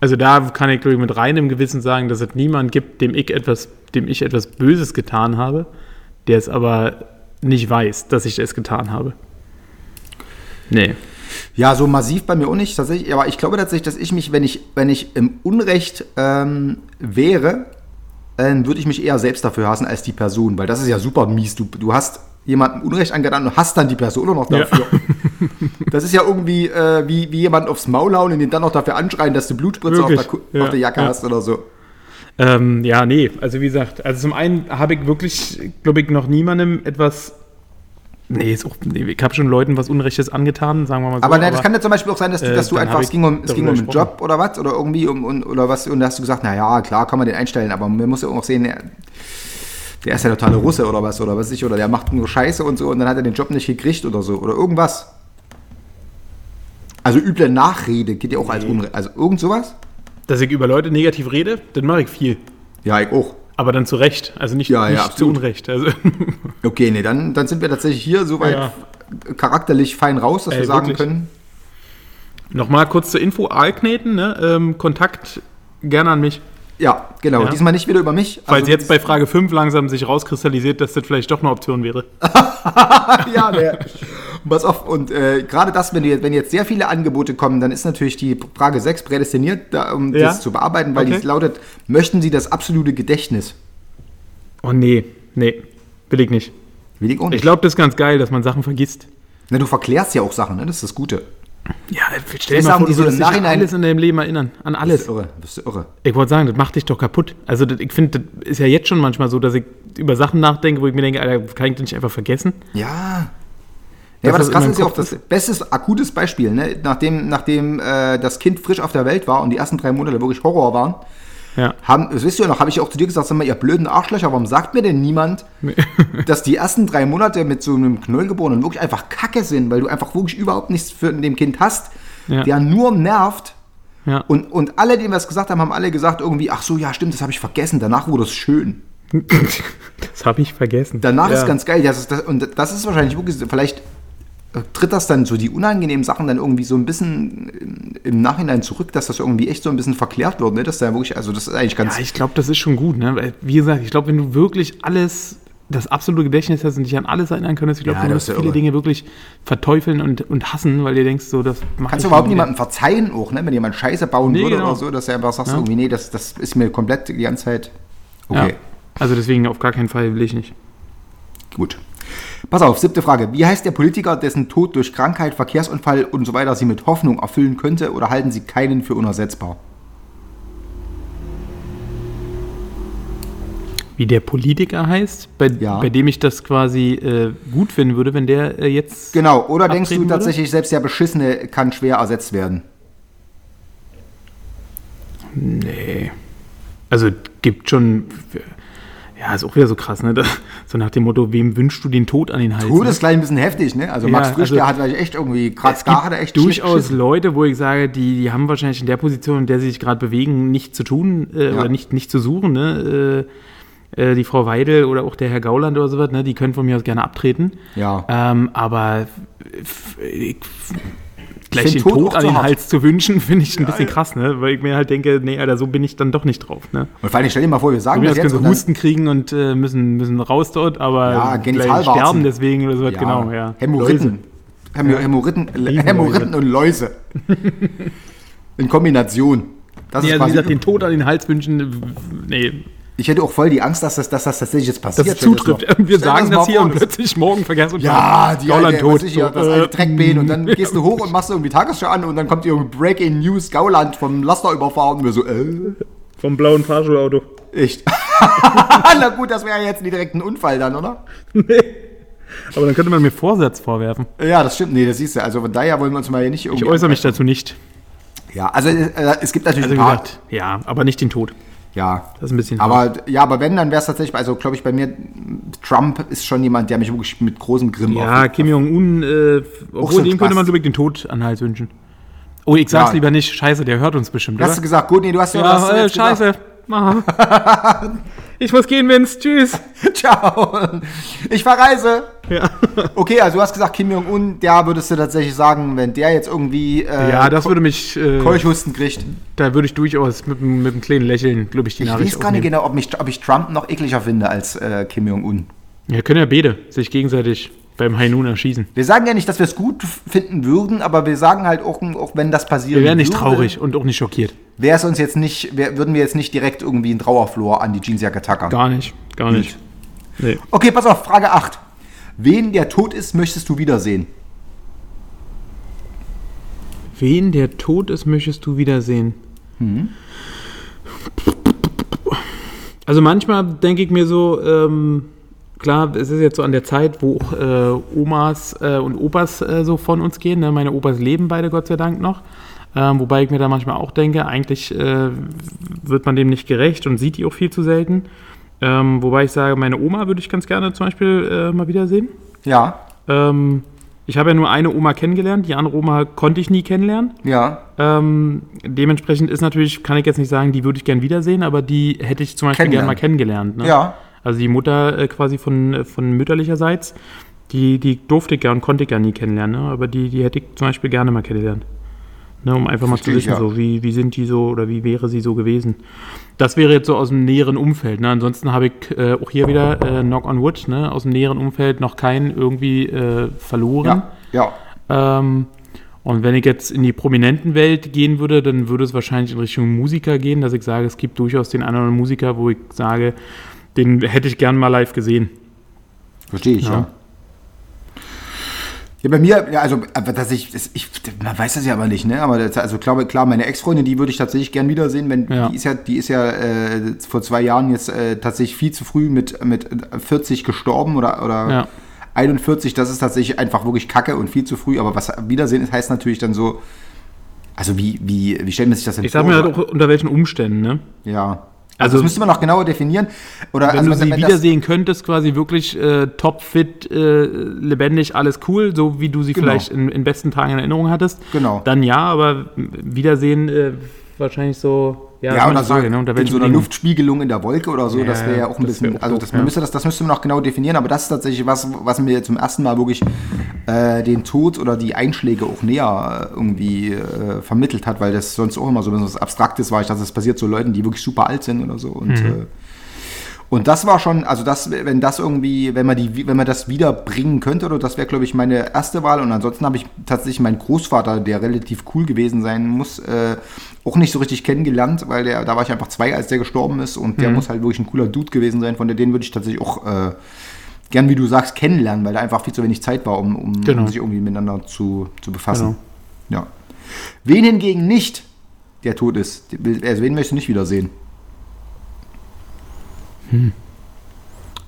Also da kann ich, glaube ich, mit reinem Gewissen sagen, dass es niemanden gibt, dem ich etwas, dem ich etwas Böses getan habe, der es aber nicht weiß, dass ich es getan habe. Nee. Ja, so massiv bei mir auch nicht, tatsächlich, aber ich glaube tatsächlich, dass ich mich, wenn ich, wenn ich im Unrecht ähm, wäre, dann würde ich mich eher selbst dafür hassen als die Person, weil das ist ja super mies. Du, du hast jemandem Unrecht angetan und hast dann die Person auch noch Ja. dafür. Das ist ja irgendwie äh, wie, wie jemand aufs Maul hauen und ihn dann noch dafür anschreien, dass du Blutspritze auf der, ja, auf der Jacke ja. hast oder so. Ähm, ja, nee. Also wie gesagt, also zum einen habe ich wirklich, glaube ich, noch niemandem etwas Nee, auch, nee, ich habe schon Leuten was Unrechtes angetan, sagen wir mal so. Aber, ne, das kann ja zum Beispiel auch sein, dass, du- äh, dass du dann einfach, es ging um, es ging um einen. Job oder was, oder irgendwie um, um oder was, und da hast du gesagt, na ja, klar, kann man den einstellen, aber man muss ja auch sehen, der, ist ja totale Russe oder was, oder was ich, oder der macht nur Scheiße und so, und dann hat er den Job nicht gekriegt oder so, oder irgendwas. Also üble Nachrede geht ja auch als Unrecht, also irgend sowas? Dass ich über Leute negativ rede, dann mache ich viel. Ja, ich auch. Aber dann zu Recht. Also nicht, Ja, ja, nicht zu absolut. Unrecht. Also, Okay, nee, dann, dann sind wir tatsächlich hier soweit Ja. charakterlich fein raus, dass Ey, wir sagen wirklich. können. Nochmal kurz zur Info: Aalkneten, ne? ähm, Kontakt gerne an mich. Ja, genau. Ja. Diesmal nicht wieder über mich. Falls Also- jetzt bei Frage 5 langsam sich rauskristallisiert, dass das vielleicht doch eine Option wäre. ja, der. Pass auf, und äh, gerade das, wenn, du, wenn jetzt sehr viele Angebote kommen, dann ist natürlich die Frage 6 prädestiniert, da, um Ja. das zu bearbeiten, weil Okay. die lautet, möchten Sie das absolute Gedächtnis? Oh nee, nee, will ich nicht. Will ich auch nicht. Ich glaube, das ist ganz geil, dass man Sachen vergisst. Na, du verklärst ja auch Sachen, ne? das ist das Gute. Ja, stell Vielleicht sagen die so würdest dich an alles in deinem Leben erinnern. An Das alles. ist irre. Das ist irre. Ich wollte sagen, das macht dich doch kaputt. Also das, ich finde, das ist ja jetzt schon manchmal so, dass ich über Sachen nachdenke, wo ich mir denke, Alter, kann ich das nicht einfach vergessen? Ja. Das, Ja, aber das Krasse ist ja auch das beste akutes Beispiel, ne? nachdem, nachdem äh, das Kind frisch auf der Welt war und die ersten drei Monate wirklich Horror waren, Ja. haben, das wisst ihr noch, habe ich auch zu dir gesagt, sag mal, ihr blöden Arschlöcher, warum sagt mir denn niemand, dass die ersten drei Monate mit so einem Knollgeborenen wirklich einfach Kacke sind, weil du einfach wirklich überhaupt nichts für dem Kind hast, Ja. der nur nervt. Ja. Und, und alle, die was gesagt haben, haben alle gesagt irgendwie, ach so, ja stimmt, das habe ich vergessen, danach wurde es schön. das habe ich vergessen. Danach ist ganz geil. Das ist das, und das ist wahrscheinlich wirklich, vielleicht tritt das dann so die unangenehmen Sachen dann irgendwie so ein bisschen im- im Nachhinein zurück, dass das irgendwie echt so ein bisschen verklärt wird, ne? Dass da wirklich, also das ist eigentlich ganz. Ja, ich glaube, das ist schon gut. Ne? Weil, wie gesagt, ich glaube, wenn du wirklich alles, das absolute Gedächtnis hast und dich an alles erinnern könntest, ich glaube, Ja, du ist ja viele irre. Dinge wirklich verteufeln und, und hassen, weil dir denkst, so, das macht Kannst du überhaupt niemandem verzeihen auch, ne? Wenn jemand Scheiße bauen Nee, würde genau. oder so, dass du einfach sagst, Ja. irgendwie, nee, das, das ist mir komplett die ganze Zeit. Okay, Ja. Also deswegen auf gar keinen Fall will ich nicht. gut. Pass auf, siebte Frage. Wie heißt der Politiker, dessen Tod durch Krankheit, Verkehrsunfall und so weiter Sie mit Hoffnung erfüllen könnte oder halten Sie keinen für unersetzbar? Wie der Politiker heißt, bei, Ja. bei dem ich das quasi äh, gut finden würde, wenn der äh, jetzt. Genau, oder denkst du würde? tatsächlich, selbst der Beschissene kann schwer ersetzt werden? Nee. Also gibt schon. Ja, ist auch wieder so krass, ne? Da, so nach dem Motto, wem wünschst du den Tod an den Hals? Tod ne? ist gleich ein bisschen heftig, ne? Also Ja, Max Frisch, also- der hat vielleicht echt irgendwie, gerade da hat er echt durchaus geschissen. Leute, wo ich sage, die, die haben wahrscheinlich in der Position, in der sie sich gerade bewegen, nicht zu tun äh, Ja. oder nicht, nicht zu suchen. Ne? Äh, äh, die Frau Weidel oder auch der Herr Gauland oder sowas, ne? die können von mir aus gerne abtreten. Ja. Ähm, aber ich, gleich den Tod Tod, an den hart. Hals zu wünschen, finde ich ein bisschen krass, ne? weil ich mir halt denke, nee, Alter, so bin ich dann doch nicht drauf. Ne? Und vor allem, stell dir mal vor, wir sagen mir das jetzt können dann, Husten kriegen und äh, müssen, müssen raus dort, aber Ja, Genitalwarzen. sterben deswegen oder sowas, ja, genau, ja. Hämorrhoiden. Hämo Hämorrhoiden. Hämorrhoiden und Läuse. In Kombination. Das Nee, ist also wie quasi, gesagt, den Tod an den Hals wünschen, nee, ich hätte auch voll die Angst, dass das, dass das tatsächlich jetzt dass passiert. es Stell dir zutrifft. mal- Wir stell dir sagen mal das hier und plötzlich morgen vergessen und Ja, die Gauland alte, tot. ich hier, das alte äh, Dreckbein und dann gehst du hoch und machst irgendwie Tagesschau an und dann kommt irgendwie Breaking News, Gauland vom Laster überfahren und wir so, äh, Vom blauen Fahrschulauto. echt. Na gut, das wäre jetzt nicht direkt ein Unfall dann, oder? Aber dann könnte man mir Vorsatz vorwerfen. Ja, das stimmt. Nee, das siehst du. Also von daher wollen wir uns mal hier nicht Ich irgendwie. äußere mich dazu nicht. Ja, also äh, es gibt natürlich Also ein paar. gesagt, ja, aber nicht den Tod. Ja. Das ist ein bisschen Aber ja, aber wenn, dann wäre es tatsächlich, also glaube ich bei mir, Trump ist schon jemand, der mich wirklich mit großem Grimm Ja, Kim Jong-un, äh, obwohl so dem könnte man wirklich den Tod an Hals wünschen. Oh, ich sag's Ja. lieber nicht. Scheiße, der hört uns bestimmt, Hast oder? du gesagt, gut, nee, du hast ja, was Ja, äh, jetzt gesagt? ich muss gehen, Vince. Tschüss. Ciao. Ich verreise. Ja. Okay, also du hast gesagt, Kim Jong-un, der würdest du tatsächlich sagen, wenn der jetzt irgendwie äh, ja, das würde mich, äh, Keuchhusten kriegt. da würde ich durchaus mit, einem- mit einem kleinen Lächeln, glaube ich, die Ich Nachricht weiß gar nicht genau, ob, mich, ob ich Trump noch ekliger finde als äh, Kim Jong-un. Ja, können ja beide sich gegenseitig beim Hainun erschießen. Wir sagen ja nicht, dass wir es gut finden würden, aber wir sagen halt auch, auch wenn das passiert. Wir wären nicht traurig und auch nicht schockiert. Wäre es uns jetzt nicht, wär, würden wir jetzt nicht direkt irgendwie einen Trauerflor an die Jeansjacke tackern. Gar nicht, gar nicht. Nee. Okay, pass auf, Frage 8. Wen der tot ist, möchtest du wiedersehen? Wen der tot ist, möchtest du wiedersehen? Also manchmal denke ich mir so, ähm, klar, es ist jetzt so an der Zeit, wo auch äh, Omas äh, und Opas äh, so von uns gehen. Ne? Meine Opas leben beide Gott sei Dank noch. Ähm, wobei ich mir da manchmal auch denke, eigentlich äh, wird man dem nicht gerecht und sieht die auch viel zu selten. Ähm, wobei ich sage, meine Oma würde ich ganz gerne zum Beispiel äh, mal wiedersehen. Ja, Ähm, ich habe ja nur eine Oma kennengelernt, die andere Oma konnte ich nie kennenlernen. ja. Ähm, dementsprechend ist natürlich, kann ich jetzt nicht sagen, die würde ich gern wiedersehen, aber die hätte ich zum Beispiel gern mal kennengelernt. Ne? Ja. Also die Mutter äh, quasi von, äh, von mütterlicherseits, die, die durfte ich gern, konnte ich gern nie kennenlernen, ne? aber die, die hätte ich zum Beispiel gerne mal kennengelernt. Ne, um einfach mal zu Verstehe ich, wissen, ja. so, wie, wie sind die so oder wie wäre sie so gewesen. Das wäre jetzt so aus dem näheren Umfeld. Ne? Ansonsten habe ich äh, auch hier wieder äh, Knock on Wood, ne? aus dem näheren Umfeld noch keinen irgendwie äh, verloren. Ja. Ja. Ähm, und wenn ich jetzt in die prominenten Welt gehen würde, dann würde es wahrscheinlich in Richtung Musiker gehen, dass ich sage, es gibt durchaus den anderen Musiker, wo ich sage, den hätte ich gern mal live gesehen. Verstehe ich, ja. Ja. ja. bei mir, ja, also, aber dass ich, das, ich, man weiß das ja aber nicht, ne? Aber das, also klar, klar, meine Ex-Freundin, die würde ich tatsächlich gern wiedersehen, wenn Ja. die ist ja, die ist ja äh, vor zwei Jahren jetzt äh, tatsächlich viel zu früh mit, mit 40 gestorben oder, oder Ja. 41, das ist tatsächlich einfach wirklich Kacke und viel zu früh. Aber was Wiedersehen ist, heißt natürlich dann so, also wie, wie, wie stellt man sich das denn Ich sag vor? mir halt auch unter welchen Umständen, ne? Ja. Also- Also, das müsste man noch genauer definieren. Oder Wenn also, du sie wiedersehen könntest, quasi wirklich äh, topfit, äh, lebendig, alles cool, so wie du sie Genau. vielleicht in, in besten Tagen in Erinnerung hattest. Genau. Dann ja, aber Wiedersehen äh, wahrscheinlich so, ja, Ja, oder Frage, so, ne? unter in so einer. Luftspiegelung in der Wolke oder so, Ja, das wäre ja auch ein bisschen, auch also das, man ja. müsste das, das müsste man noch genau definieren, aber das ist tatsächlich was, was mir zum ersten Mal wirklich äh, den Tod oder die Einschläge auch näher äh, irgendwie äh, vermittelt hat, weil das sonst auch immer so was Abstraktes war. Ich dachte, das passiert so Leuten, die wirklich super alt sind oder so und Mhm. Und das war schon, also das, wenn das irgendwie, wenn man die, wenn man das wiederbringen könnte, oder das wäre, glaube ich, meine erste Wahl. Und ansonsten habe ich tatsächlich meinen Großvater, der relativ cool gewesen sein muss, äh, auch nicht so richtig kennengelernt, weil der, da war ich einfach zwei, als der gestorben ist. Und Mhm. der muss halt wirklich ein cooler Dude gewesen sein. Von der den würde ich tatsächlich auch äh, gern, wie du sagst, kennenlernen, weil da einfach viel zu wenig Zeit war, um, um, Genau. um sich irgendwie miteinander zu, zu befassen. Genau. Ja. Wen hingegen nicht der tot ist, also wen möchtest du nicht wiedersehen?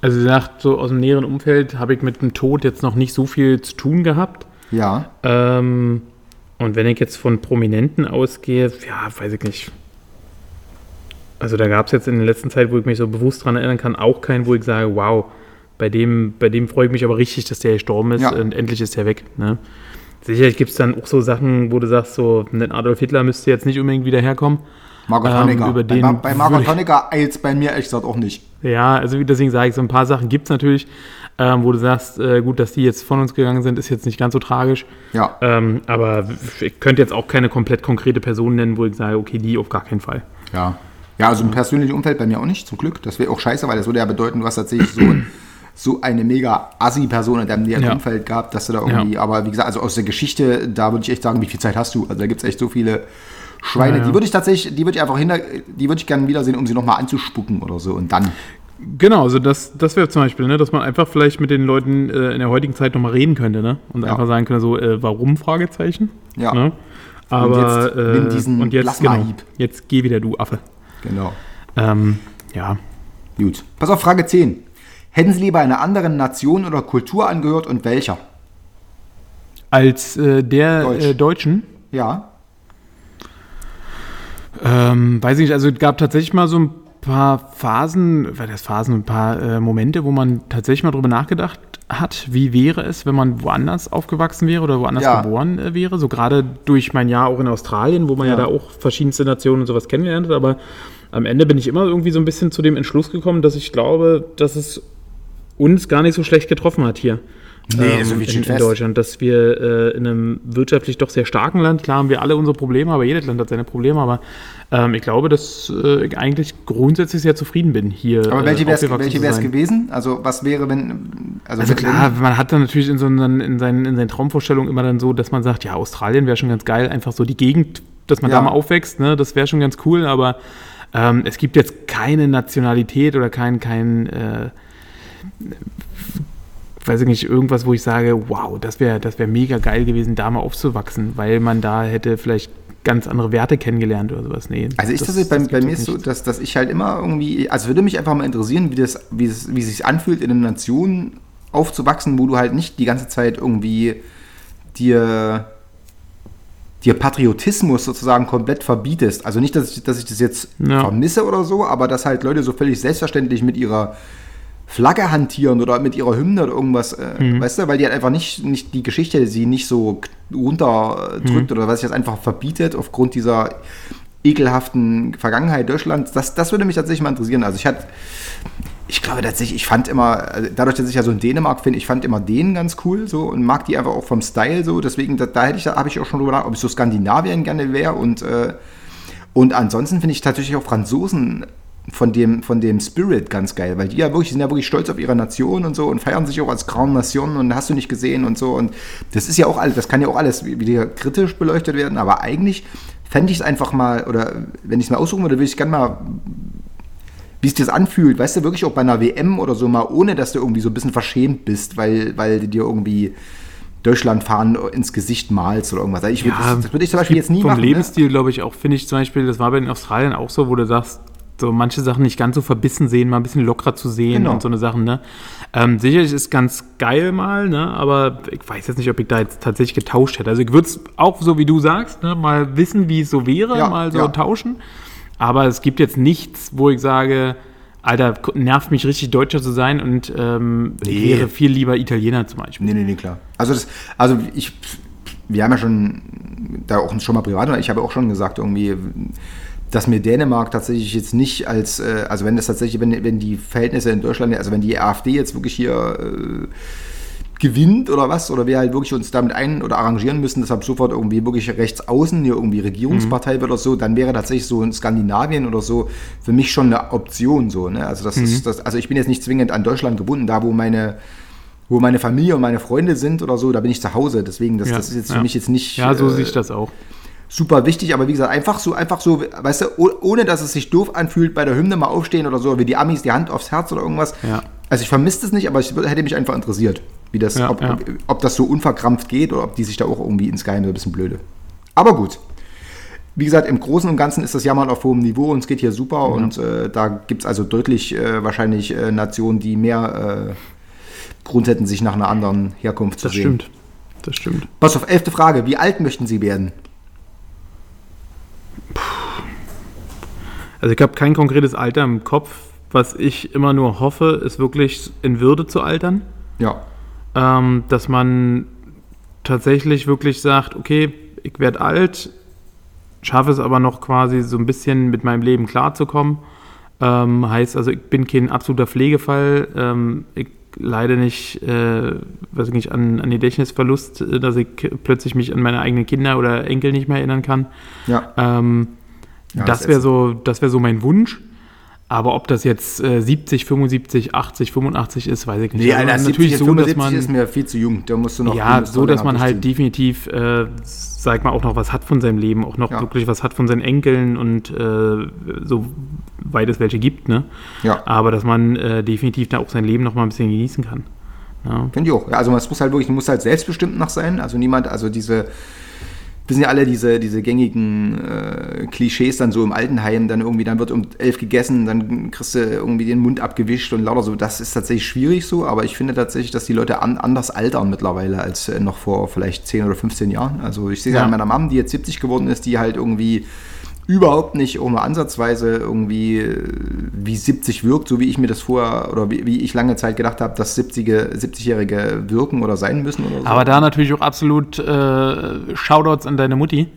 Also wie gesagt, so aus dem näheren Umfeld habe ich mit dem Tod jetzt noch nicht so viel zu tun gehabt. Ja. Ähm, und wenn ich jetzt von Prominenten ausgehe, ja, weiß ich nicht. Also da gab es jetzt in der letzten Zeit, wo ich mich so bewusst dran erinnern kann, auch keinen, wo ich sage, wow, bei dem, bei dem freue ich mich aber richtig, dass der gestorben ist Ja. und endlich ist der weg. Ne? Sicherlich gibt es dann auch so Sachen, wo du sagst, so, ein Adolf Hitler müsste jetzt nicht unbedingt wieder herkommen. Margot Ähm, Honecker. über bei, den Mar- bei Margot Honecker eilt es bei mir ehrlich gesagt auch nicht. Ja, also wie- deswegen sage ich, so ein paar Sachen gibt es natürlich, ähm, wo du sagst, äh, gut, dass die jetzt von uns gegangen sind, ist jetzt nicht ganz so tragisch. Ja. Ähm, aber ich könnte jetzt auch keine komplett konkrete Person nennen, wo ich sage, okay, die auf gar keinen Fall. Ja. Ja, also im persönlichen Umfeld bei mir auch nicht, zum Glück. Das wäre auch scheiße, weil das würde ja bedeuten, du hast tatsächlich so, so eine mega Assi-Person in deinem näheren Ja. Umfeld gehabt, dass du da irgendwie, aber wie gesagt, also aus der Geschichte, da würde ich echt sagen, wie viel Zeit hast du? Also da gibt es echt so viele Schweine, Ja, ja. die würde ich tatsächlich, die würde ich einfach hinter, die würde ich gerne wiedersehen, um sie nochmal anzuspucken oder so und dann. Genau, also das, das wäre zum Beispiel, ne, dass man einfach vielleicht mit den Leuten äh, in der heutigen Zeit nochmal reden könnte, ne? Und Ja. einfach sagen könnte, so, äh, warum? Fragezeichen. Ja. Ne? Aber jetzt nimm diesen und jetzt, genau, jetzt geh wieder, du Affe. Genau. Ähm, ja. Gut. Pass auf, Frage 10. Hätten Sie lieber einer anderen Nation oder Kultur angehört und welcher? Als äh, der Deutsch. Äh, Deutschen, Ja. Ähm, weiß ich nicht, also es gab tatsächlich mal so ein paar Phasen, weil das Phasen, ein paar äh, Momente, wo man tatsächlich mal drüber nachgedacht hat, wie wäre es, wenn man woanders aufgewachsen wäre oder woanders Ja. geboren äh, wäre. So gerade durch mein Jahr auch in Australien, wo man ja. Ja. da auch verschiedenste Nationen und sowas kennengelernt hat. Aber am Ende bin ich immer irgendwie so ein bisschen zu dem Entschluss gekommen, dass ich glaube, dass es uns gar nicht so schlecht getroffen hat hier. Nee, ähm, also in, in. Deutschland, dass wir äh, in einem wirtschaftlich doch sehr starken Land, klar haben wir alle unsere Probleme, aber jedes Land hat seine Probleme, aber ähm, ich glaube, dass äh, ich eigentlich grundsätzlich sehr zufrieden bin hier. Aber welche äh, wäre es welche wär's sein. gewesen? Also was wäre, wenn... Also wenn- klar, man hat dann natürlich in, so einen, in, seinen, in seinen Traumvorstellungen immer dann so, dass man sagt, ja, Australien wäre schon ganz geil, einfach so die Gegend, dass man Ja. da mal aufwächst, ne, das wäre schon ganz cool, aber ähm, es gibt jetzt keine Nationalität oder kein, kein äh, weiß ich nicht, irgendwas, wo ich sage, wow, das wäre das wär mega geil gewesen, da mal aufzuwachsen, weil man da hätte vielleicht ganz andere Werte kennengelernt oder sowas. Nee. Also ich das, das bei, bei mir ist so, dass, dass ich halt immer irgendwie, also würde mich einfach mal interessieren, wie das, wie es, wie sich anfühlt, in einer Nation aufzuwachsen, wo du halt nicht die ganze Zeit irgendwie dir dir Patriotismus sozusagen komplett verbietest. Also nicht, dass ich, dass ich das jetzt ja. vermisse oder so, aber dass halt Leute so völlig selbstverständlich mit ihrer Flagge hantieren oder mit ihrer Hymne oder irgendwas, äh, mhm. weißt du, weil die halt einfach nicht, nicht die Geschichte sie nicht so runterdrückt mhm. oder was sich das einfach verbietet aufgrund dieser ekelhaften Vergangenheit Deutschlands. Das, das würde mich tatsächlich mal interessieren. Also ich hatte, ich glaube tatsächlich, ich fand immer, also dadurch, dass ich ja so in Dänemark finde, ich fand immer denen ganz cool so und mag die einfach auch vom Style so. Deswegen, da, da hätte ich, da habe ich auch schon drüber nachgedacht, ob ich so Skandinavien gerne wäre und äh, und ansonsten finde ich tatsächlich auch Franzosen von dem, von dem Spirit ganz geil, weil die ja wirklich, sind ja wirklich stolz auf ihre Nation und so und feiern sich auch als Grand Nation und hast du nicht gesehen und so. Und das ist ja auch alles, das kann ja auch alles wieder kritisch beleuchtet werden, aber eigentlich fände ich es einfach mal, oder wenn ich es mal aussuchen würde, würde ich gerne mal, wie es dir das anfühlt, weißt du, wirklich auch bei einer WM oder so mal, ohne dass du irgendwie so ein bisschen verschämt bist, weil, weil du dir irgendwie Deutschland fahren ins Gesicht malst oder irgendwas. Ich würd, ja, das, das würde ich zum Beispiel jetzt nie vom machen. Vom ne? Lebensstil, ne? glaube ich, auch, finde ich zum Beispiel, das war bei den Australien auch so, wo du sagst, so manche Sachen nicht ganz so verbissen sehen, mal ein bisschen lockerer zu sehen genau. und so eine Sachen, ne? Ähm, sicherlich ist ganz geil mal, ne? Aber ich weiß jetzt nicht, ob ich da jetzt tatsächlich getauscht hätte. Also ich würde es auch so wie du sagst, ne, mal wissen, wie es so wäre, ja, mal so ja. tauschen. Aber es gibt jetzt nichts, wo ich sage, Alter, nervt mich richtig Deutscher zu sein und ähm, nee. ich wäre viel lieber Italiener zum Beispiel. Nee, nee, nee, klar. Also das, also ich, wir haben ja schon da auch schon mal privat, ich habe auch schon gesagt, irgendwie dass mir Dänemark tatsächlich jetzt nicht als, äh, also wenn das tatsächlich, wenn, wenn die Verhältnisse in Deutschland, also wenn die AfD jetzt wirklich hier äh, gewinnt oder was, oder wir halt wirklich uns damit ein- oder arrangieren müssen, deshalb sofort irgendwie wirklich rechts außen hier irgendwie Regierungspartei mhm. wird oder so, dann wäre tatsächlich so in Skandinavien oder so für mich schon eine Option so, ne? Also das mhm. ist das, also ich bin jetzt nicht zwingend an Deutschland gebunden, da wo meine wo meine Familie und meine Freunde sind oder so, da bin ich zu Hause. Deswegen, das, ja, das ist jetzt ja. für mich jetzt nicht. Ja, so äh, sehe ich das auch super wichtig, aber wie gesagt, einfach so, einfach so, weißt du, ohne dass es sich doof anfühlt, bei der Hymne mal aufstehen oder so, wie die Amis die Hand aufs Herz oder irgendwas. Ja. Also ich vermisse das nicht, aber ich hätte mich einfach interessiert, wie das, ja, ob, ja. Ob, ob, das so unverkrampft geht oder ob die sich da auch irgendwie ins Geheime ein bisschen blöde. Aber gut. Wie gesagt, im Großen und Ganzen ist das Jammern auf hohem Niveau und es geht hier super und äh, da gibt es also deutlich äh, wahrscheinlich äh, Nationen, die mehr äh, Grund hätten, sich nach einer anderen Herkunft zu das sehen. Das stimmt. Das stimmt. Pass auf, elfte Frage. Wie alt möchten Sie werden? Also ich habe kein konkretes Alter im Kopf. Was ich immer nur hoffe, ist wirklich in Würde zu altern. Ja. Ähm, dass man tatsächlich wirklich sagt, okay, ich werde alt, schaffe es aber noch quasi so ein bisschen mit meinem Leben klarzukommen. Ähm, heißt also, ich bin kein absoluter Pflegefall. Ähm, ich leide nicht, äh, weiß ich nicht, an, an Gedächtnisverlust, äh, dass ich plötzlich mich an meine eigenen Kinder oder Enkel nicht mehr erinnern kann. Ja. Ähm, ja, das wäre so, wär so mein Wunsch. Aber ob das jetzt äh, 70, 75, 80, 85 ist, weiß ich nicht. Nee, Alter, also natürlich so, dass man ist mir viel zu jung. Da musst du noch. Ja, so, dass man halt definitiv, äh, sag mal, auch noch was hat von seinem Leben, auch noch ja. wirklich was hat von seinen Enkeln und äh, so weit es welche gibt, ne? Ja. Aber dass man äh, definitiv da auch sein Leben noch mal ein bisschen genießen kann. Ja. Finde ich auch. Ja, also es muss halt wirklich, muss halt selbstbestimmt noch sein. Also niemand, also diese wir sind ja alle diese, diese gängigen äh, Klischees dann so im Altenheim, dann irgendwie, dann wird um elf gegessen, dann kriegst du irgendwie den Mund abgewischt und lauter so. Das ist tatsächlich schwierig so, aber ich finde tatsächlich, dass die Leute an, anders altern mittlerweile als äh, noch vor vielleicht 10 oder 15 Jahren. Also ich sehe ja. an meiner Mom, die jetzt 70 geworden ist, die halt irgendwie überhaupt nicht ohne ansatzweise irgendwie äh, wie 70 wirkt, so wie ich mir das vorher oder wie, wie ich lange Zeit gedacht habe, dass 70-Jährige 70 wirken oder sein müssen oder so. Aber da natürlich auch absolut äh, Shoutouts an deine Mutti.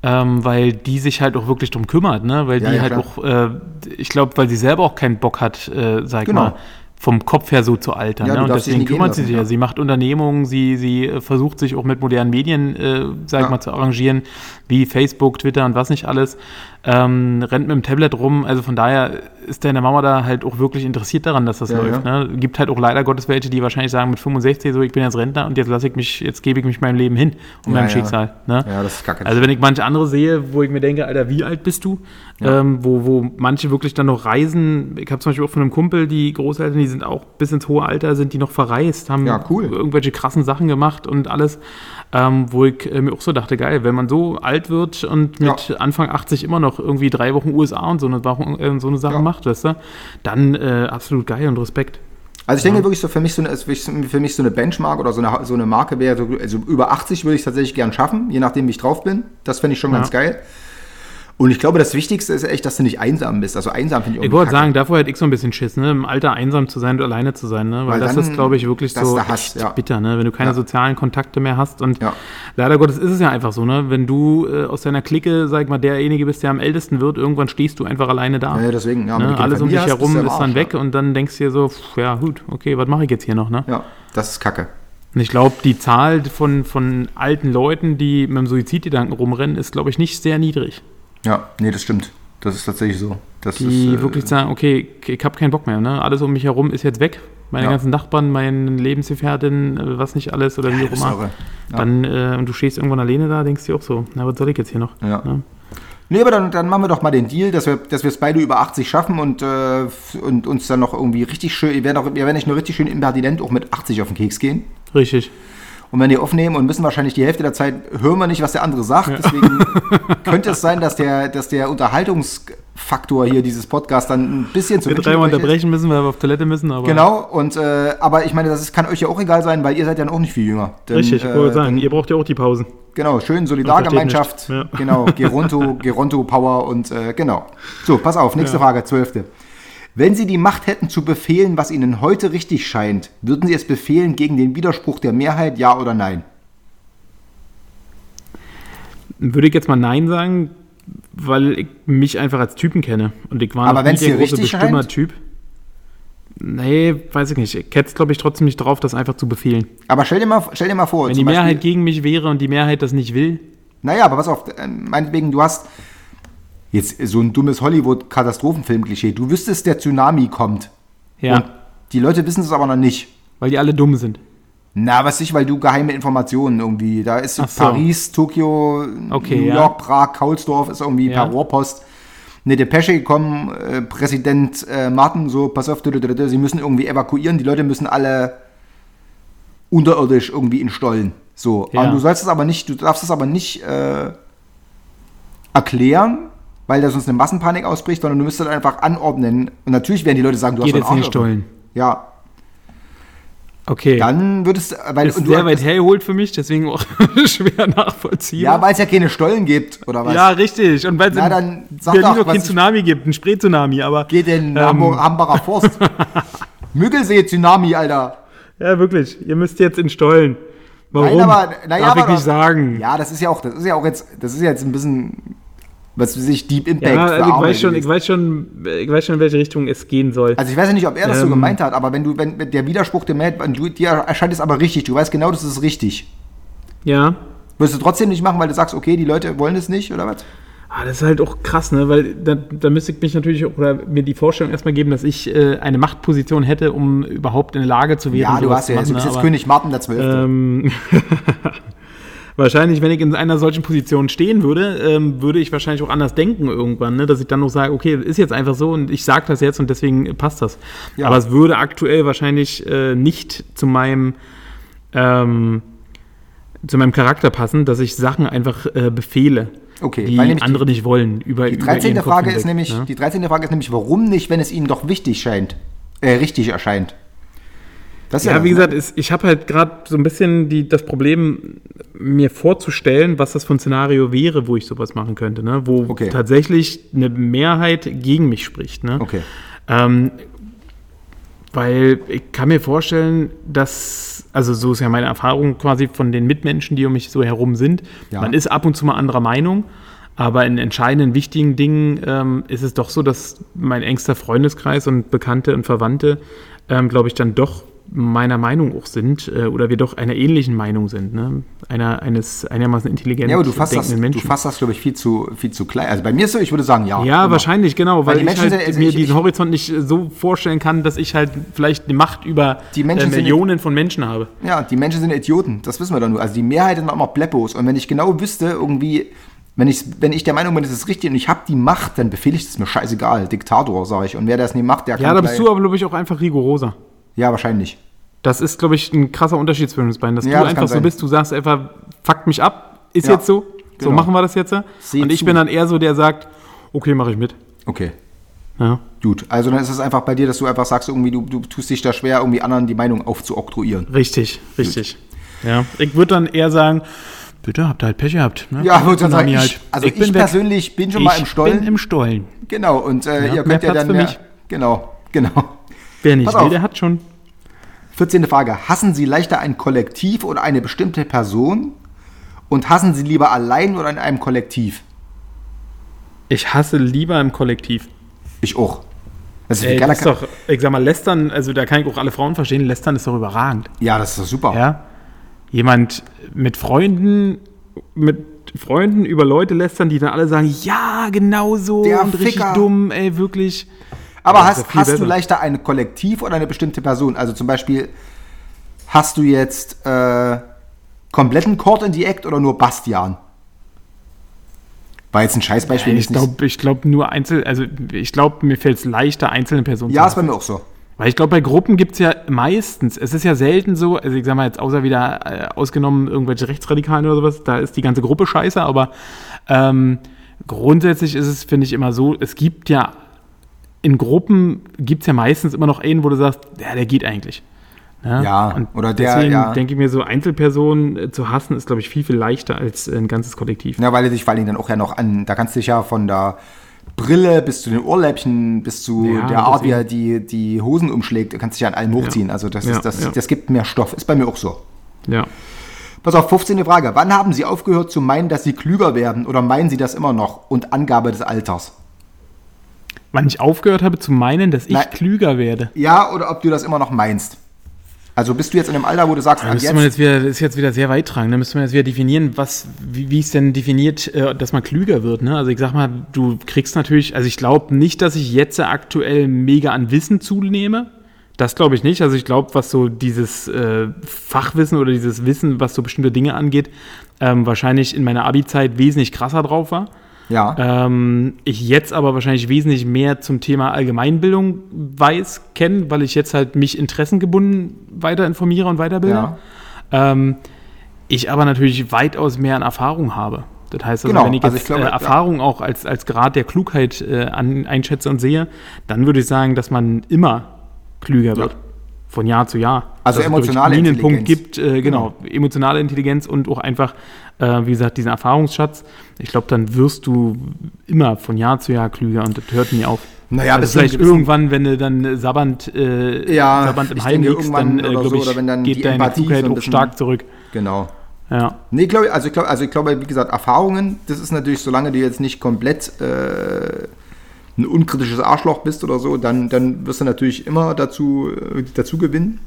Ähm, weil die sich halt auch wirklich drum kümmert, ne? Weil ja, die ja, halt klar. auch, äh, ich glaube, weil sie selber auch keinen Bock hat, äh, sag genau. mal, vom Kopf her so zu altern. Ja, ne? Und deswegen kümmert sie sich ja. Sie macht Unternehmungen, sie, sie äh, versucht sich auch mit modernen Medien, äh, sag ich mal, zu arrangieren, wie Facebook, Twitter und was nicht alles. Ähm, rennt mit dem Tablet rum. Also von daher ist deine Mama da halt auch wirklich interessiert daran, dass das Ja, läuft. Ne? Gibt halt auch leider Gottes welche, die wahrscheinlich sagen mit 65 so, ich bin jetzt Rentner und jetzt lasse ich mich, jetzt gebe ich mich meinem Leben hin und Ja, meinem ja. Schicksal. Ne? Ja, das ist kacke. Also wenn ich manche andere sehe, wo ich mir denke, Alter, wie alt bist du? Ähm, wo, wo manche wirklich dann noch reisen. Ich habe zum Beispiel auch von einem Kumpel, die Großeltern, die sind auch bis ins hohe Alter, sind die noch verreist, haben Ja, cool. irgendwelche krassen Sachen gemacht und alles. Ähm, wo ich äh, mir auch so dachte, geil, wenn man so alt wird und mit Ja. Anfang 80 immer noch irgendwie drei Wochen USA und so eine, Wochen, äh, so eine Sache Ja. macht, weißt du, dann äh, absolut geil und Respekt. Also ich denke wirklich so für mich so eine, für mich so eine Benchmark oder so eine, so eine Marke wäre, so, also über 80 würde ich tatsächlich gern schaffen, je nachdem wie ich drauf bin. Das fände ich schon Ja. ganz geil. Und ich glaube, das Wichtigste ist echt, dass du nicht einsam bist. Also einsam finde ich Ich irgendwie wollte sagen, davor hätte ich so ein bisschen Schiss, ne? im Alter einsam zu sein und alleine zu sein, ne? weil, Weil das ist, glaube ich, wirklich so Hass, ja. bitter, ne? wenn du keine Ja. sozialen Kontakte mehr hast und Ja. leider Gottes ist es ja einfach so, ne? wenn du äh, aus deiner Clique, sag ich mal, derjenige bist, der am ältesten wird, irgendwann stehst du einfach alleine da. Ja, deswegen, ja, ne? Alles um dich hast, herum ist dann weg und dann denkst du dir so, pff, ja gut, okay, was mache ich jetzt hier noch? Ne? Ja, das ist kacke. Und ich glaube, die Zahl von, von alten Leuten, die mit dem Suizidgedanken rumrennen, ist, glaube ich, nicht sehr niedrig. Ja, nee, das stimmt. Das ist tatsächlich so. Das die ist, äh, wirklich sagen, okay, ich habe keinen Bock mehr, ne? Alles um mich herum ist jetzt weg. Meine Ja. ganzen Nachbarn, meine Lebensgefährtin, äh, was nicht alles oder wie auch immer. Dann, äh, und du stehst irgendwann alleine da, denkst dir auch so, na, was soll ich jetzt hier noch? Ja. Ne? Nee, aber dann, dann machen wir doch mal den Deal, dass wir dass wir es beide über 80 schaffen und, äh, und uns dann noch irgendwie richtig schön, wir werden, auch, wir werden nicht nur richtig schön impertinent auch mit 80 auf den Keks gehen. Richtig. Und wenn die aufnehmen und müssen wahrscheinlich die Hälfte der Zeit hören wir nicht, was der andere sagt. Deswegen könnte es sein, dass der, dass der Unterhaltungsfaktor hier dieses Podcast dann ein bisschen zu Wir dreimal unterbrechen müssen, weil wir auf Toilette müssen, aber. Genau, und äh, aber ich meine, das ist, kann euch ja auch egal sein, weil ihr seid ja auch nicht viel jünger. Denn, Richtig, ich wollte äh, sagen, ihr braucht ja auch die Pausen. Genau, schön Solidargemeinschaft. Ja. Genau, Geronto, Geronto Power und äh, genau. So, pass auf, nächste Ja. Frage, zwölfte. Wenn Sie die Macht hätten zu befehlen, was Ihnen heute richtig scheint, würden Sie es befehlen gegen den Widerspruch der Mehrheit, ja oder nein? Würde ich jetzt mal Nein sagen, weil ich mich einfach als Typen kenne. Und ich war Aber nie der große richtig Bestimmer-Typ. Nee, weiß ich nicht. Ich hätte es, glaube ich, trotzdem nicht drauf, das einfach zu befehlen. Aber stell dir mal, stell dir mal vor, Wenn die Mehrheit Beispiel, gegen mich wäre und die Mehrheit das nicht will, naja, aber pass auf, äh, meinetwegen, du hast jetzt so ein dummes Hollywood-Katastrophenfilm-Klischee. Du wüsstest, der Tsunami kommt. ja, Und die Leute wissen es aber noch nicht. weil die alle dumm sind. Na, was ich, weil du geheime Informationen irgendwie. Da ist so. Paris, Tokio, Okay, New ja. York, Prag, Kaulsdorf ist irgendwie Ja. per Rohrpost eine Depesche gekommen, äh, Präsident äh, Martin, so, pass auf, sie müssen irgendwie evakuieren, die Leute müssen alle unterirdisch irgendwie in Stollen. So, Ja. und du sollst es aber nicht, du darfst es aber nicht äh, erklären, weil da sonst eine Massenpanik ausbricht, sondern du müsstest einfach anordnen. Und natürlich werden die Leute sagen, du Geht hast jetzt den offen. Stollen. Ja, Okay. dann würdest du, weil ist sehr weit hergeholt für mich, deswegen auch schwer nachvollziehbar. Ja, weil es ja keine Stollen gibt, oder was? Ja, richtig. Und weil es in dann Berlin doch, ich- Tsunami gibt, einen Spree-Tsunami, aber. Geht in Ähm. Hamburg, Hambacher Forst. Müggelsee-Tsunami, Alter. Ja, wirklich. Ihr müsst jetzt in Stollen. Warum? Nein, aber, naja, Darf aber ich nicht sagen. Ja, das ist ja auch, das ist ja auch jetzt, das ist ja jetzt ein bisschen, was weiß ich, Deep Impact Ja, also ich weiß, schon, ich, gewesen. weiß schon, ich weiß schon, in welche Richtung es gehen soll. Also ich weiß ja nicht, ob er das so Ähm. gemeint hat, aber wenn du, wenn der Widerspruch der wenn du, dir erscheint es aber richtig, du weißt genau, das ist richtig. ja. Würdest du trotzdem nicht machen, weil du sagst, okay, die Leute wollen es nicht, oder was? Ah, das ist halt auch krass, ne? Weil da, da müsste ich mich natürlich auch, oder mir die Vorstellung erstmal geben, dass ich äh, eine Machtposition hätte, um überhaupt in der Lage zu werden, Ja, du hast ja, du bist jetzt ne? König Martin der Zwölfte. Ähm, wahrscheinlich, wenn ich in einer solchen Position stehen würde, ähm, würde ich wahrscheinlich auch anders denken irgendwann, ne? dass ich dann noch sage, okay, das ist jetzt einfach so und ich sage das jetzt und deswegen passt das. Ja. Aber es würde aktuell wahrscheinlich äh, nicht zu meinem ähm, zu meinem Charakter passen, dass ich Sachen einfach äh, befehle, Okay, die weil nämlich die- andere nicht wollen. Über, Die über 13. ihren Kopf Frage ist hinweg, nämlich, ne? die 13. Frage ist nämlich, warum nicht, wenn es ihnen doch wichtig scheint, äh, richtig erscheint. Das Ja, das, wie gesagt, ist, ich habe halt gerade so ein bisschen die, das Problem, mir vorzustellen, was das für ein Szenario wäre, wo ich sowas machen könnte, ne? wo Okay. tatsächlich eine Mehrheit gegen mich spricht. Ne? Okay. Ähm, weil ich kann mir vorstellen, dass, also so ist ja meine Erfahrung quasi von den Mitmenschen, die um mich so herum sind. Ja. Man ist ab und zu mal anderer Meinung, aber in entscheidenden, wichtigen Dingen ähm, ist es doch so, dass mein engster Freundeskreis und Bekannte und Verwandte, ähm, glaube ich, dann doch meiner Meinung auch sind äh, oder wir doch einer ähnlichen Meinung sind, ne? Einer, eines einigermaßen intelligent Ja, aber du fasst das, denkenden du Menschen. fasst das glaube ich, viel zu, viel zu klein. Also bei mir ist so, ich würde sagen, ja. ja, immer. wahrscheinlich, genau, Weil weil, die ich Menschen halt sind- also mir ich- diesen ich- Horizont nicht äh, so vorstellen kann, dass ich halt vielleicht eine Macht über Die Menschen äh, Millionen von Menschen habe. Ja, die Menschen sind Idioten, das wissen wir doch nur. Also die Mehrheit sind immer Bleppos. Und wenn ich genau wüsste, irgendwie, wenn ich, wenn ich der Meinung bin, das ist richtig und ich habe die Macht, dann befehle ich das mir scheißegal. Diktator, sage ich. Und wer das nicht macht, der kann. Ja, da bist du aber, glaube ich, auch einfach rigoroser. Ja, wahrscheinlich. Das ist, glaube ich, ein krasser Unterschied zwischen uns beiden. Dass Ja, du das einfach so bist, du sagst einfach, fuck mich ab, ist Ja, jetzt so, so genau. machen wir das jetzt. Seh Und ich zu. bin dann eher so, der sagt, okay, mache ich mit. Okay. Ja. Gut, also dann ist es einfach bei dir, dass du einfach sagst, irgendwie, du, du tust dich da schwer, irgendwie anderen die Meinung aufzuoktroyieren. Richtig, richtig. Ja. Ich würde dann eher sagen, bitte, habt ihr halt Pech gehabt. Ne? Ja, ich würde dann sagen, Tsunami ich, halt. also ich, bin weg. persönlich bin schon mal im Ich Stollen. bin im Stollen. genau, und äh, Ja, ihr könnt ja Platz dann. für mehr- mich. Genau, genau. Wer nicht Pass will, auf. der hat schon. 14. Frage. Hassen Sie leichter ein Kollektiv oder eine bestimmte Person? Und hassen Sie lieber allein oder in einem Kollektiv? Ich hasse lieber im Kollektiv. Ich auch. Das ist Ey, das ist doch, ich sag mal, Lästern, also da kann ich auch alle Frauen verstehen, Lästern ist doch überragend. ja, das ist doch super. Ja? Jemand mit Freunden, mit Freunden über Leute lästern, die dann alle sagen, ja, genau so Der und richtig Ficker. dumm, ey, wirklich. Aber Ja, hast, ja du leichter ein Kollektiv oder eine bestimmte Person? Also zum Beispiel, hast du jetzt äh, kompletten Court in the Act oder nur Bastian? War jetzt ein Scheißbeispiel. Ich ist nicht- glaube, ich glaube nur einzeln, also ich glaube, mir fällt es leichter, einzelne Personen ja, zu ist bei mir auch so. Weil ich glaube, bei Gruppen gibt es ja meistens, es ist ja selten so, also ich sag mal jetzt außer wieder äh, ausgenommen irgendwelche Rechtsradikalen oder sowas, da ist die ganze Gruppe scheiße, aber ähm, grundsätzlich ist es, finde ich, immer so, es gibt ja, in Gruppen gibt es ja meistens immer noch einen, wo du sagst, ja, der geht eigentlich. Ne? Ja, Und oder der, deswegen ja. denke ich mir, so Einzelpersonen äh, zu hassen, ist, glaube ich, viel, viel leichter als ein ganzes Kollektiv. Ja, weil er sich vor Dingen dann auch ja noch an, da kannst du dich ja von der Brille bis zu den Ohrläppchen, bis zu Ja, der Art, wie er die, die Hosen umschlägt, du kannst dich an allem hochziehen. Also das, Ja, ist, das, ja. das gibt mehr Stoff. Ist bei mir auch so. Ja. Pass auf, 15. Frage. Wann haben Sie aufgehört zu meinen, dass Sie klüger werden oder meinen Sie das immer noch? Und Angabe des Alters. Wann ich aufgehört habe zu meinen, dass ich Nein. klüger werde. Ja, oder ob du das immer noch meinst. Also bist du jetzt in einem Alter, wo du sagst, Da müsste man jetzt, jetzt wieder, ist jetzt wieder sehr weit tragen. Da müsste man jetzt wieder definieren, was, wie, wie es denn definiert, äh, dass man klüger wird. Ne? Also ich sag mal, du kriegst natürlich, also ich glaube nicht, dass ich jetzt aktuell mega an Wissen zunehme. Das glaube ich nicht. Also ich glaube, was so dieses äh, Fachwissen oder dieses Wissen, was so bestimmte Dinge angeht, ähm, wahrscheinlich in meiner Abi-Zeit wesentlich krasser drauf war. Ja, Ähm, ich jetzt aber wahrscheinlich wesentlich mehr zum Thema Allgemeinbildung weiß, kenne, weil ich jetzt halt mich interessengebunden weiter informiere und weiterbilde. Ja. Ähm, ich aber natürlich weitaus mehr an Erfahrung habe. Das heißt, also, Genau, wenn ich also jetzt ich glaube, äh, ja. Erfahrung auch als, als Grad der Klugheit äh, an, einschätze und sehe, dann würde ich sagen, dass man immer klüger wird. Von Jahr zu Jahr. Also Dass es, ich, emotionale einen Punkt Intelligenz. gibt, äh, genau, emotionale Intelligenz und auch einfach, äh, wie gesagt, diesen Erfahrungsschatz. Ich glaube, dann wirst du immer von Jahr zu Jahr klüger und das hört nie auf. Naja, also vielleicht gewissen- irgendwann, wenn du dann äh, sabbernd, äh, Ja, sabbernd im Heim liegst, dann, äh, glaube so, ich, dann geht deine Empathie Klugheit so auch stark zurück. genau. Ja. Nee, glaub, ich- also ich glaube, also ich glaube, wie gesagt, Erfahrungen, das ist natürlich, solange du jetzt nicht komplett äh, ein unkritisches Arschloch bist oder so, dann, dann wirst du natürlich immer dazu, äh, dazu gewinnen.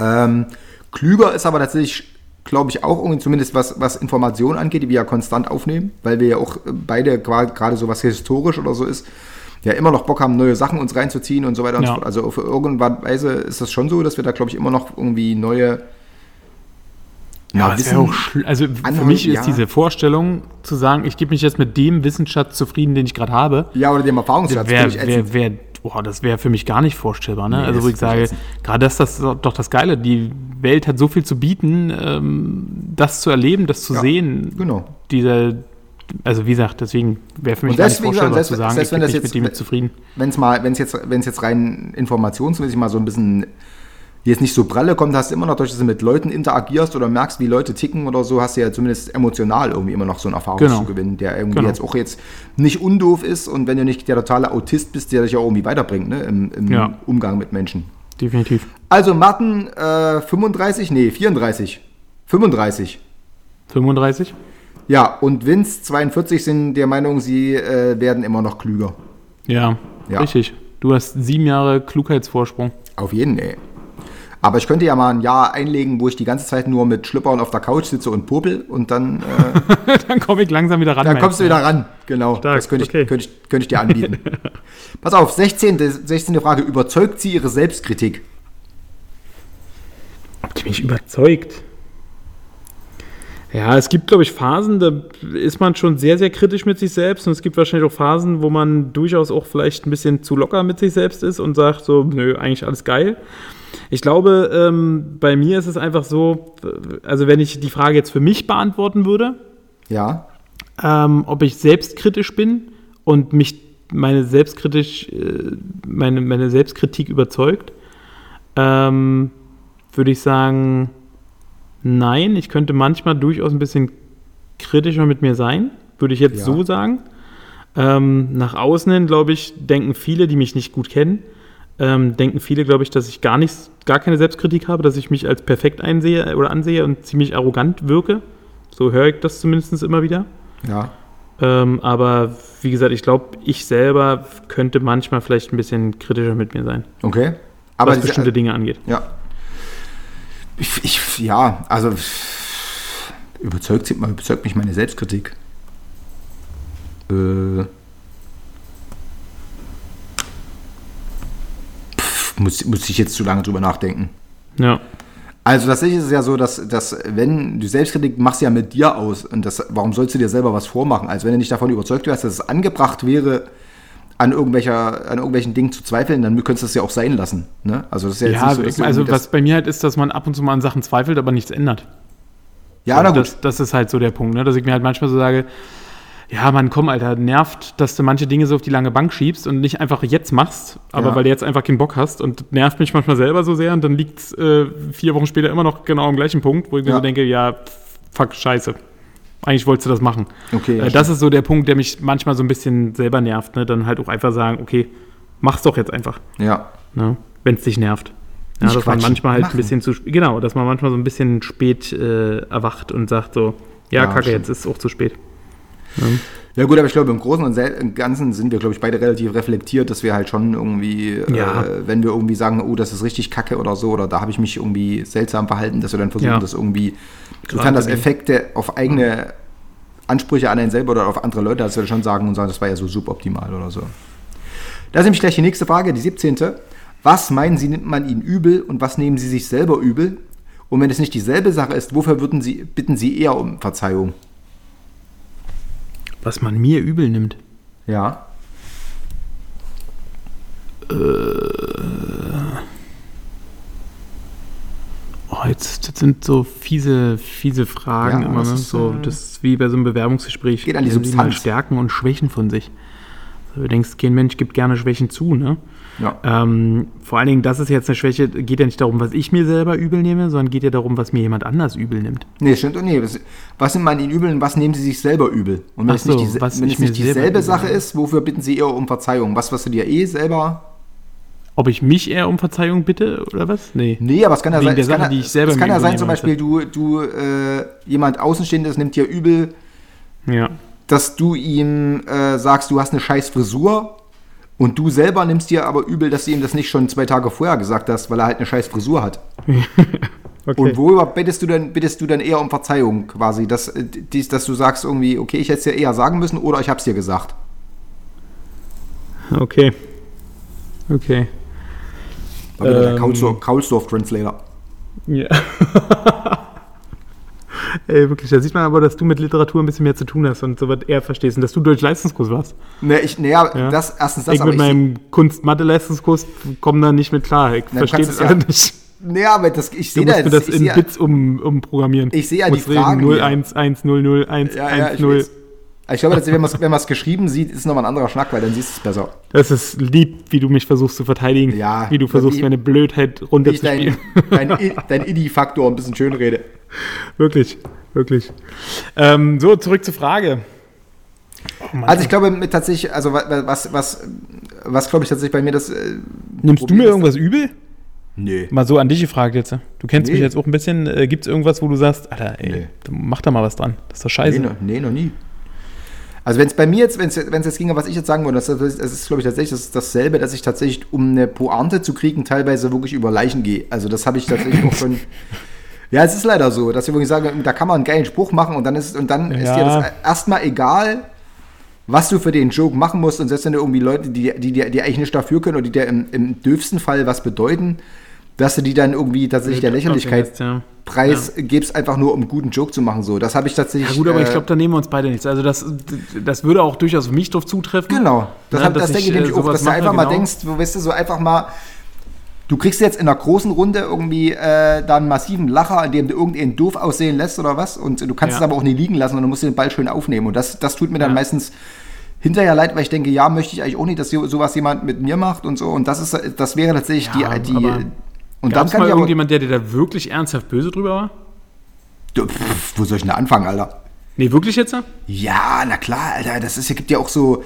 Ähm, klüger ist aber tatsächlich, glaube ich, auch irgendwie zumindest was, was Informationen angeht, die wir ja konstant aufnehmen, weil wir ja auch äh, beide gerade so was historisch oder so ist, ja immer noch Bock haben, neue Sachen uns reinzuziehen und so weiter und Ja. so fort. Also auf irgendeine Weise ist das schon so, dass wir da, glaube ich, immer noch irgendwie neue Ja, das wäre auch also für mich ist ja. diese Vorstellung zu sagen, ich gebe mich jetzt mit dem Wissensschatz zufrieden, den ich gerade habe, Ja, oder dem Erfahrungsschatz. wär, ätzend. wär, boah, das wäre für mich gar nicht vorstellbar. Ne? Nee, also wo ich sage, gerade das, das ist doch das Geile. Die Welt hat so viel zu bieten, ähm, das zu erleben, das zu Ja, sehen. genau. Dieser, also wie gesagt, deswegen wäre für mich Und gar nicht vorstellbar selbst- zu sagen, selbst ich bin das nicht jetzt- mit dem zufrieden. Wenn es mal, wenn es jetzt, wenn es jetzt rein informationsmäßig mal so ein bisschen jetzt nicht so pralle kommt, hast du immer noch, durch dass du mit Leuten interagierst oder merkst, wie Leute ticken oder so, hast du ja zumindest emotional irgendwie immer noch so einen Erfahrungszugewinn, der irgendwie Genau. jetzt auch jetzt nicht undoof ist und wenn du nicht der totale Autist bist, der dich ja irgendwie weiterbringt, ne, im, im Ja. Umgang mit Menschen. Definitiv. Also Martin, äh, 35, nee, 34. 35. 35? Ja, und Vince, 42, sind der Meinung, sie äh, werden immer noch klüger. Ja, Ja. richtig. Du hast sieben Jahre Klugheitsvorsprung. Auf jeden, ey. Aber ich könnte ja mal ein Jahr einlegen, wo ich die ganze Zeit nur mit Schlüppern auf der Couch sitze und popel und dann, äh, Dann komme ich langsam wieder ran. dann kommst du wieder ran. Genau, Stark, das könnte ich, okay. könnte, ich, könnte ich dir anbieten. Pass auf, 16. 16. Frage. Überzeugt sie ihre Selbstkritik? Ob die mich überzeugt? Ja, es gibt, glaube ich, Phasen, da ist man schon sehr, sehr kritisch mit sich selbst. Und es gibt wahrscheinlich auch Phasen, wo man durchaus auch vielleicht ein bisschen zu locker mit sich selbst ist und sagt so, nö, eigentlich alles geil. Ich glaube, ähm, bei mir ist es einfach so, also wenn ich die Frage jetzt für mich beantworten würde, Ja. ähm, ob ich selbstkritisch bin und mich meine selbstkritisch, äh, meine, meine Selbstkritik überzeugt, ähm, würde ich sagen, nein, ich könnte manchmal durchaus ein bisschen kritischer mit mir sein, würde ich jetzt Ja. so sagen. Ähm, nach außen hin, glaube ich, denken viele, die mich nicht gut kennen, ähm, denken viele, glaube ich, dass ich gar nichts, gar keine Selbstkritik habe, dass ich mich als perfekt einsehe oder ansehe und ziemlich arrogant wirke. So höre ich das zumindest immer wieder. Ja. Ähm, aber wie gesagt, ich glaube, ich selber könnte manchmal vielleicht ein bisschen kritischer mit mir sein, Okay. Aber was diese- bestimmte Dinge angeht. Ja. Ich, ich, ja, also überzeugt, überzeugt mich meine Selbstkritik. Äh, pff, muss, muss ich jetzt zu lange drüber nachdenken. Ja, Also tatsächlich ist es ja so, dass, dass wenn du Selbstkritik machst ja mit dir aus und das, warum sollst du dir selber was vormachen? Also wenn du nicht davon überzeugt wärst, dass es angebracht wäre, an, irgendwelcher, an irgendwelchen Dingen zu zweifeln, dann könntest du es ja auch sein lassen. Ne? Also das ist ja ja so, ich, also das- was bei mir halt ist, dass man ab und zu mal an Sachen zweifelt, aber nichts ändert. ja, na gut. Das, das ist halt so der Punkt, ne? dass ich mir halt manchmal so sage, ja, Mann, komm, Alter, nervt, dass du manche Dinge so auf die lange Bank schiebst und nicht einfach jetzt machst, aber Ja. weil du jetzt einfach keinen Bock hast und nervt mich manchmal selber so sehr und dann liegt es äh, vier Wochen später immer noch genau am gleichen Punkt, wo ich mir Ja. so denke, ja, fuck, scheiße. Eigentlich wolltest du das machen. Okay, ja, äh, das ist so der Punkt, der mich manchmal so ein bisschen selber nervt. Ne? Dann halt auch einfach sagen, okay, mach's doch jetzt einfach, Ja. ne? wenn es dich nervt. Ja, Nicht dass man manchmal halt machen. ein bisschen zu sp- genau, dass man manchmal so ein bisschen spät äh, erwacht und sagt so, ja, Ja, kacke, stimmt. jetzt ist es auch zu spät. Ja gut, aber ich glaube, im Großen und Ganzen sind wir, glaube ich, beide relativ reflektiert, dass wir halt schon irgendwie, Ja. äh, wenn wir irgendwie sagen, oh, das ist richtig kacke oder so, oder da habe ich mich irgendwie seltsam verhalten, dass wir dann versuchen, Ja. das irgendwie, sofern Gerade das Effekte auf eigene Ansprüche an einen selber oder auf andere Leute, dass wir schon sagen und sagen, das war ja so suboptimal oder so. Da ist nämlich gleich die nächste Frage, die 17. Was meinen Sie, nimmt man Ihnen übel und was nehmen Sie sich selber übel? Und wenn es nicht dieselbe Sache ist, wofür würden Sie, bitten Sie eher um Verzeihung? Was man mir übel nimmt. Ja. Oh, jetzt, das sind so fiese, fiese Fragen Ja, immer. das Ne? ist, so, äh, das ist wie bei so einem Bewerbungsgespräch. Geht an die Substanz. Stärken und Schwächen von sich. So, du denkst, kein Mensch gibt gerne Schwächen zu, ne? Ja. Ähm, vor allen Dingen, das ist jetzt eine Schwäche, geht ja nicht darum, was ich mir selber übel nehme, sondern geht ja darum, was mir jemand anders übel nimmt. Nee, stimmt. Nee, was, was nimmt man Ihnen übel und was nehmen Sie sich selber übel? Und wenn Ach es nicht, so, was wenn es nicht dieselbe Sache ist, wofür bitten Sie eher um Verzeihung? Was, was du dir eh selber. Ob ich mich eher um Verzeihung bitte oder was? Nee. Nee, aber es kann ja Wegen sein, es kann, Sache, ja- die ich selber es kann ja sein, zum Beispiel, du, du äh, jemand Außenstehendes nimmt dir übel, Ja. Dass du ihm äh, sagst, du hast eine scheiß Frisur und du selber nimmst dir aber übel, dass du ihm das nicht schon zwei Tage vorher gesagt hast, weil er halt eine scheiß Frisur hat. Okay. Und worüber bittest du denn, bittest du denn eher um Verzeihung quasi, dass, äh, dies, dass du sagst irgendwie, okay, ich hätte es dir eher sagen müssen oder ich hab's dir gesagt. Okay. Okay. Der Ähm. Kaulsdorf- Kaulsdorf-Translator. Ja. Ey, wirklich, da sieht man aber, dass du mit Literatur ein bisschen mehr zu tun hast und so was eher verstehst und dass du Deutsch-Leistungskurs warst. Ne, ich, ne, ja, Ja. das, erstens das, ich aber mit ich, meinem Kunst-Mathe-Leistungskurs komme da nicht mit klar. Ich Na, verstehe das ja- nicht. ne, aber das, ich Du sehe musst da, mir das in Bits um, umprogrammieren. Ich sehe ja die Fragen reden, hier. 0, 1, 1, 0, 0, 1, ja, 1, ja, ich 0. weiß. Ich glaube, dass, wenn man es geschrieben sieht, ist nochmal ein anderer Schnack, weil dann siehst du es besser. Das ist lieb, wie du mich versuchst zu verteidigen. Ja, wie du versuchst, meine Blödheit Wie ich runterzuspielen. dein, dein, dein Idi-Faktor ein bisschen schön rede. wirklich, wirklich. Ähm, so, zurück zur Frage. Oh. Also ich glaube mit tatsächlich, also wa- wa- was, was, was glaube ich tatsächlich bei mir das. Äh, Nimmst du mir ist- irgendwas übel? Nee. Mal so an dich gefragt jetzt. Du kennst Nee. mich jetzt auch ein bisschen. Äh, Gibt es irgendwas, wo du sagst, Alter, ey, Nee. mach da mal was dran. Das ist doch scheiße. Nee, noch, nee, noch nie. Also wenn es bei mir jetzt, wenn es jetzt ginge, was ich jetzt sagen würde, das, das ist, glaube ich, tatsächlich das, dasselbe, dass ich tatsächlich, um eine Pointe zu kriegen, teilweise wirklich über Leichen gehe. Also das habe ich tatsächlich auch schon. Ja, es ist leider so, dass ich wirklich sage, da kann man einen geilen Spruch machen und dann ist, und dann ist Ja. dir das erstmal egal, was du für den Joke machen musst und selbst wenn du irgendwie Leute, die, die, die, die eigentlich nicht dafür können oder die dir im, im dürfsten Fall was bedeuten, dass du die dann irgendwie tatsächlich der Lächerlichkeit Ja. Preis gibst, einfach nur um einen guten Joke zu machen. So, das habe ich tatsächlich. Ja gut, aber ich äh, glaube, da nehmen wir uns beide nichts. Also das, das würde auch durchaus auf mich drauf zutreffen. Genau. Das, Ja, hab, das denke ich, ich nämlich äh, auch, dass du einfach mal genau. denkst, du weißt du, so einfach mal, du kriegst jetzt in einer großen Runde irgendwie äh, da einen massiven Lacher, in dem du irgendeinen doof aussehen lässt oder was und du kannst Ja. es aber auch nie liegen lassen und du musst den Ball schön aufnehmen und das, das tut mir dann Ja. meistens hinterher leid, weil ich denke, ja, möchte ich eigentlich auch nicht, dass so- sowas jemand mit mir macht und so und das ist, das wäre tatsächlich Ja, die, die und dann es kann mal ich aber, irgendjemand, der dir da wirklich ernsthaft böse drüber war? Du, pff, wo soll ich denn da anfangen, Alter? Nee, wirklich jetzt? Ja, na klar, Alter, das ist, gibt ja auch so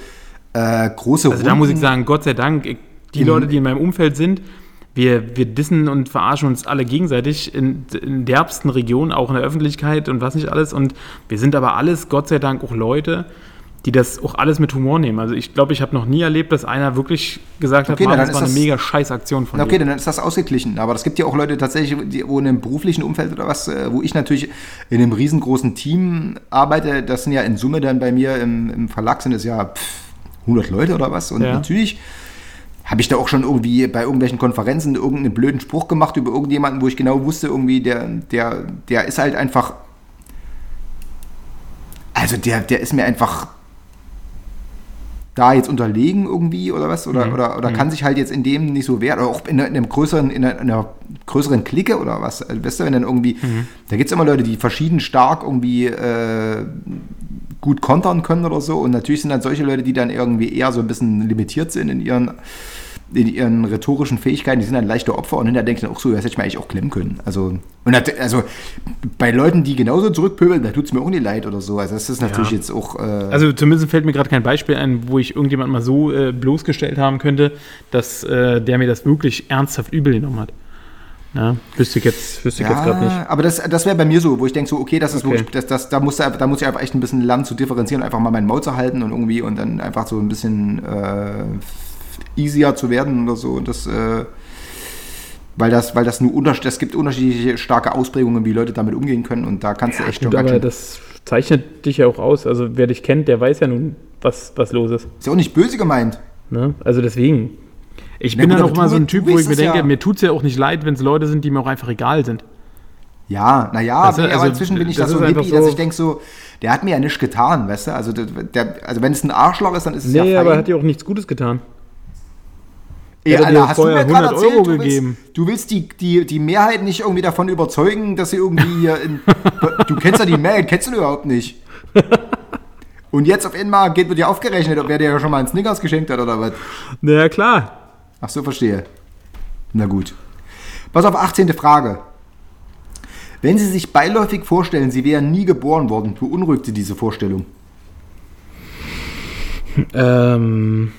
äh, große Also da muss ich Runden. sagen, Gott sei Dank, ich- Mhm. die Leute, die in meinem Umfeld sind, wir, wir dissen und verarschen uns alle gegenseitig in, in derbsten Regionen, auch in der Öffentlichkeit und was nicht alles. Und wir sind aber alles, Gott sei Dank, auch Leute, die das auch alles mit Humor nehmen. Also ich glaube, ich habe noch nie erlebt, dass einer wirklich gesagt hat, Okay, dann das war eine mega scheiß Aktion von Okay, dir. dann ist das ausgeglichen. Aber es gibt ja auch Leute tatsächlich, die, wo in einem beruflichen Umfeld oder was, äh, wo ich natürlich in einem riesengroßen Team arbeite. Das sind ja in Summe dann bei mir im, im Verlag sind es ja pff, 100 Leute oder was. Und Ja. natürlich habe ich da auch schon irgendwie bei irgendwelchen Konferenzen irgendeinen blöden Spruch gemacht über irgendjemanden, wo ich genau wusste, irgendwie, der, der, der ist halt einfach. Also der, der ist mir einfach da jetzt unterlegen irgendwie oder was? Oder, oder, oder kann sich halt jetzt in dem nicht so wehren? Oder auch in, einem größeren in einer, in einer größeren Clique oder was? Also, weißt du wenn dann irgendwie da gibt es immer Leute die verschieden stark irgendwie äh, gut kontern können oder so und natürlich sind dann solche Leute die dann irgendwie eher so ein bisschen limitiert sind in ihren in ihren rhetorischen Fähigkeiten, die sind dann leichte Opfer und hinterher denke ich dann auch so, das hätte ich mir eigentlich auch klemmen können. Also, und das, also bei Leuten, die genauso zurückpöbeln, da tut es mir auch nicht leid oder so. Also das ist natürlich Ja. jetzt auch. Äh, Also zumindest fällt mir gerade kein Beispiel ein, wo ich irgendjemand mal so äh, bloßgestellt haben könnte, dass äh, der mir das wirklich ernsthaft übel genommen hat. Ja, wüsste ich jetzt, wüsste ich jetzt gerade nicht. aber das, das wäre bei mir so, wo ich denke so, okay, das ist Okay. wirklich, das, das, da, muss, da muss ich einfach echt ein bisschen lernen zu differenzieren, einfach mal meinen Maul zu halten und irgendwie und dann einfach so ein bisschen äh, easier zu werden oder so. Und das, äh, weil das, weil das nur unterschied, es gibt unterschiedliche starke Ausprägungen, wie Leute damit umgehen können und da kannst du echt Gut, schon aber das zeichnet dich ja auch aus. Also wer dich kennt, der weiß ja nun, was, was los ist. ist ja auch nicht böse gemeint. Ne? Also deswegen. Ich Na bin gut, dann aber auch mal so ein Typ, wo ich mir denke, ja. mir tut es ja auch nicht leid, wenn es Leute sind, die mir auch einfach egal sind. Ja, naja, Weißt du, aber also, inzwischen bin ich das da so ist einfach hippie, dass so- ich denke so, der hat mir ja nichts getan, weißt du? Also, der, also wenn es ein Arschloch ist, dann ist es ja Nee, aber er hat dir auch nichts Gutes getan. Ey, Hätte Alter, dir hast du mir gerade 100 erzählt, Euro du willst, gegeben. du willst die, die, die Mehrheit nicht irgendwie davon überzeugen, dass sie irgendwie hier in, Du kennst ja die Mehrheit, kennst du überhaupt nicht. Und jetzt auf einmal geht mit dir aufgerechnet, ob wer dir ja schon mal einen Snickers geschenkt hat oder was. Na ja, klar. Ach so, verstehe. Na gut. Pass auf, 18. Frage. Wenn Sie sich beiläufig vorstellen, Sie wären nie geboren worden, beunruhigt Sie diese Vorstellung? Ähm,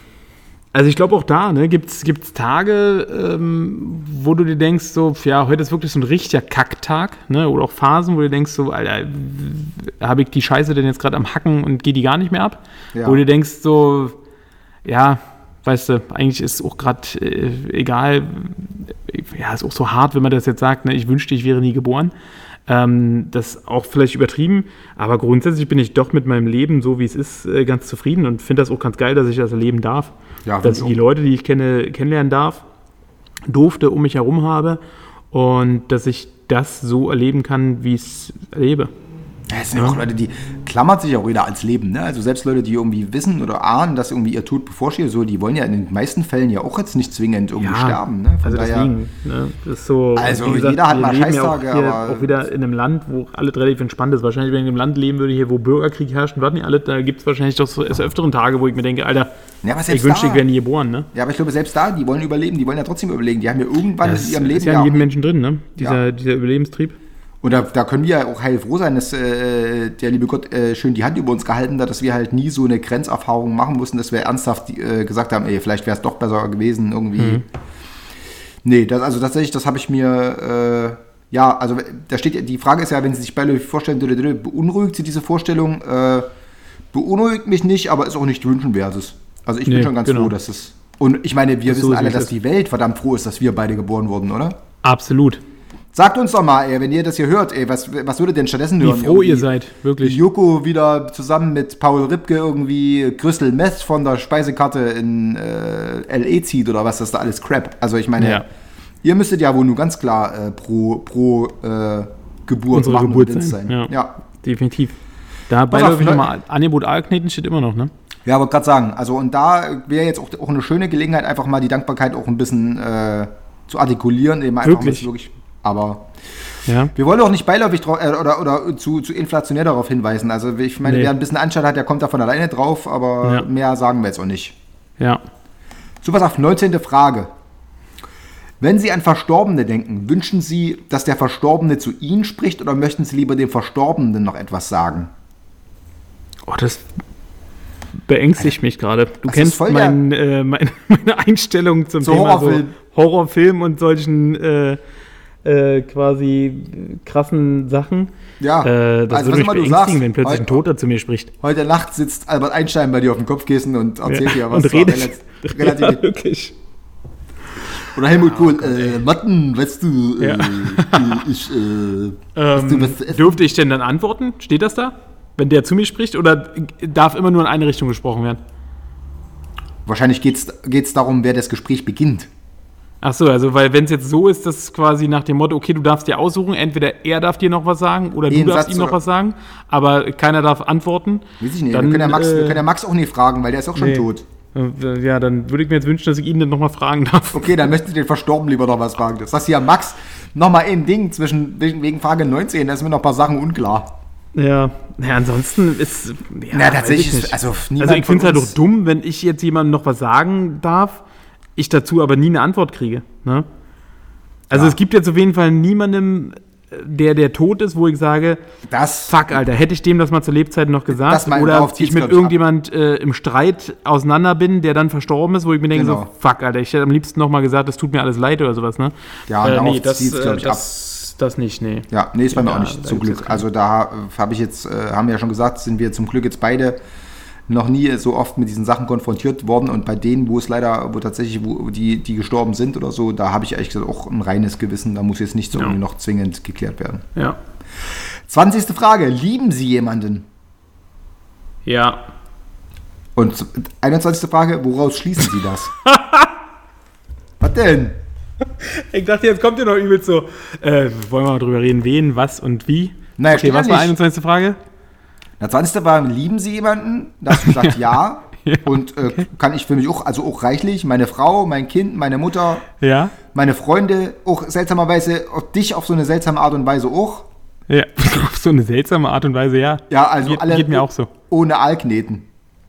also ich glaube auch da, ne, gibt es Tage, ähm, wo du dir denkst, so, ja, heute ist wirklich so ein richtiger Kacktag, ne? Oder auch Phasen, wo du denkst, so, Alter, habe ich die Scheiße denn jetzt gerade am Hacken und geht die gar nicht mehr ab? Ja. Wo du denkst, so, ja, weißt du, eigentlich ist auch gerade äh, egal, ja, ist auch so hart, wenn man das jetzt sagt, ne, ich wünschte, ich wäre nie geboren. Ähm, das ist auch vielleicht übertrieben, aber grundsätzlich bin ich doch mit meinem Leben, so wie es ist, äh, ganz zufrieden und finde das auch ganz geil, dass ich das erleben darf. Ja, dass ich die. Leute, die ich kenne, kennenlernen darf, durfte, um mich herum habe und dass ich das so erleben kann, wie ich es erlebe. Ja, es sind ja auch Leute, die klammert sich auch wieder ans Leben. Ne? Also selbst Leute, die irgendwie wissen oder ahnen, dass irgendwie ihr Tod bevorsteht, so, die wollen ja in den meisten Fällen ja auch jetzt nicht zwingend irgendwie sterben. Ne? Von also daher- deswegen, ne, das ist so. Also wie jeder hat mal leben ja auch, Scheißtage, hier aber- auch wieder in einem Land, wo alles relativ entspannt ist. Wahrscheinlich, wenn ich in einem Land leben würde, hier, wo Bürgerkrieg herrscht, und was nicht alles, da gibt es wahrscheinlich doch so öfteren Tage, wo ich mir denke, Alter, Ja, ich wünschte, ich wäre nie geboren, ne? Ja, aber ich glaube, selbst da, die wollen überleben, die wollen ja trotzdem überlegen. Die haben ja irgendwann Das in ihrem Leben ist ja ja in jedem Menschen drin, ne? Dieser, Ja. dieser Überlebenstrieb. Und da, da können wir ja auch heilfroh sein, dass äh, der liebe Gott äh, schön die Hand über uns gehalten hat, dass wir halt nie so eine Grenzerfahrung machen mussten, dass wir ernsthaft äh, gesagt haben, ey, vielleicht wäre es doch besser gewesen, irgendwie. Mhm. Nee, das, also tatsächlich, das habe ich mir, äh, ja, also da steht, ja- die Frage ist ja, wenn Sie sich beiläufig vorstellen, beunruhigt Sie diese Vorstellung? Äh, beunruhigt mich nicht, aber ist auch nicht wünschenwertes. Also ich bin Nee, schon ganz genau. froh, dass es. Und ich meine, wir So wissen alle, dass das. die Welt verdammt froh ist, dass wir beide geboren wurden, oder? Absolut. Sagt uns doch mal, ey, wenn ihr das hier hört, ey, was, was würdet ihr denn stattdessen Wie hören? froh ihr Irgendwie seid, wirklich. Joko wieder zusammen mit Paul Ripke irgendwie Crystal Meth von der Speisekarte in äh, LE zieht oder was das da alles Crap. Also ich meine, Ja. ihr müsstet ja wohl nur ganz klar äh, pro, pro äh, Geburt Unsere machen Geburt sein. sein. Ja. Ja. Definitiv. Da auf, beiläufig nochmal Angebot Aalkneten steht immer noch, ne? Ja, aber gerade sagen, also und da wäre jetzt auch, auch eine schöne Gelegenheit, einfach mal die Dankbarkeit auch ein bisschen äh, zu artikulieren. Eben einfach mal Wirklich? wirklich aber Ja. wir wollen auch nicht beiläufig drauf, äh, oder, oder zu, zu inflationär darauf hinweisen. Also ich meine, Nee. wer ein bisschen Anstand hat, der kommt da von alleine drauf, aber Ja. mehr sagen wir jetzt auch nicht. Ja. So, pass auf, 19. Frage. Wenn Sie an Verstorbene denken, wünschen Sie, dass der Verstorbene zu Ihnen spricht oder möchten Sie lieber dem Verstorbenen noch etwas sagen? Oh, das beängstigt mich gerade. Du Das kennst mein, äh, meine, meine Einstellung zum Zu Thema Horrorfilm. So Horrorfilm und solchen äh, äh, quasi krassen Sachen. Ja, Äh, das also was würde mich immer du beängstigen, sagst, wenn plötzlich ein heute- Toter zu mir spricht. Heute Nacht sitzt Albert Einstein bei dir auf dem Kopfkissen und erzählt Ja, dir was. und redet. relativ- relativ Ja, wirklich. Oder Helmut Kohl, äh, Matten, weißt du, äh, Ja. ich, äh, du Ähm, essen? dürfte ich denn dann antworten? Steht das da? Wenn der zu mir spricht? Oder darf immer nur in eine Richtung gesprochen werden? Wahrscheinlich geht es darum, wer das Gespräch beginnt. Ach so, also weil wenn es jetzt so ist, dass quasi nach dem Motto, okay, du darfst dir aussuchen, entweder er darf dir noch was sagen oder du darfst Satz ihm noch was sagen, aber keiner darf antworten. Weiß ich nicht, Dann, wir, können ja Max, äh, wir können ja Max auch nicht fragen, weil der ist auch schon nee. tot. Äh, Ja, dann würde ich mir jetzt wünschen, dass ich ihn dann nochmal fragen darf. Okay, dann möchte ich den Verstorbenen lieber noch was fragen. Das heißt ja, Max, nochmal ein Ding zwischen, wegen, Frage 19, da ist mir noch ein paar Sachen unklar. Ja, naja, ansonsten ist. Ja, Na, tatsächlich ich ist- nicht. also niemand also ich finde es halt doch dumm, wenn ich jetzt jemandem noch was sagen darf, ich dazu aber nie eine Antwort kriege. Ne? Also Ja. es gibt jetzt auf jeden Fall niemandem, der, der tot ist, wo ich sage, Das, fuck, Alter, hätte ich dem das mal zur Lebzeit noch gesagt mein- oder ich mit ich, ab. irgendjemand äh, im Streit auseinander bin, der dann verstorben ist, wo ich mir denke, Genau. so, fuck, Alter, ich hätte am liebsten noch mal gesagt, das tut mir alles leid oder sowas, ne? Ja, äh, nee, das, zielt's, glaub äh, ich, das, das nicht, nee. ja, nee, ist bei mir Ja, auch nicht, zum Glück. Also da äh, habe ich jetzt, äh, haben wir ja schon gesagt, sind wir zum Glück jetzt beide noch nie so oft mit diesen Sachen konfrontiert worden und bei denen, wo es leider, wo tatsächlich, wo die, die gestorben sind oder so, da habe ich ehrlich gesagt auch ein reines Gewissen, da muss jetzt nicht so Ja. irgendwie noch zwingend geklärt werden. Ja. 20. Frage, lieben Sie jemanden? Ja. Und 21. Frage, woraus schließen Sie das? Was denn? Ich dachte, jetzt kommt ja noch übel so. Äh, wollen wir mal drüber reden, wen, was und wie? Naja, okay, was war nicht. 21. Frage? Der 20. war, lieben Sie jemanden? Da hast du gesagt, ja. Und äh, kann ich für mich auch, also auch reichlich, meine Frau, mein Kind, meine Mutter, Ja? meine Freunde, auch seltsamerweise, auch dich auf so eine seltsame Art und Weise auch. Ja, auf so eine seltsame Art und Weise, ja. Ja, also geht, alle geht mir auch so. ohne Aalkneten.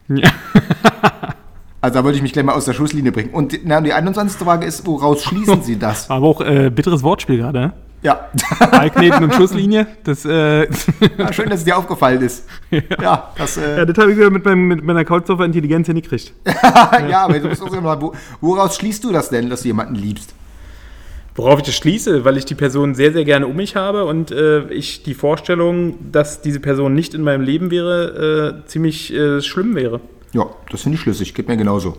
Ja. Also da wollte ich mich gleich mal aus der Schusslinie bringen. Und na, die 21. Frage ist, woraus schließen Sie das? Aber auch äh, bitteres Wortspiel gerade, ne? Ja. Ballkneten und Schusslinie, das, äh, ja, schön, dass es dir aufgefallen ist. Ja, das, ja, äh, das habe ich wieder mit, meinem, mit meiner Couchsofa Intelligenz hingekriegt. ja, aber du musst auch immer, wo, woraus schließt du das denn, dass du jemanden liebst? Worauf ich das schließe, weil ich die Person sehr, sehr gerne um mich habe und äh, ich die Vorstellung, dass diese Person nicht in meinem Leben wäre, äh, ziemlich äh, schlimm wäre. Ja, das finde ich schlüssig, geht mir genauso.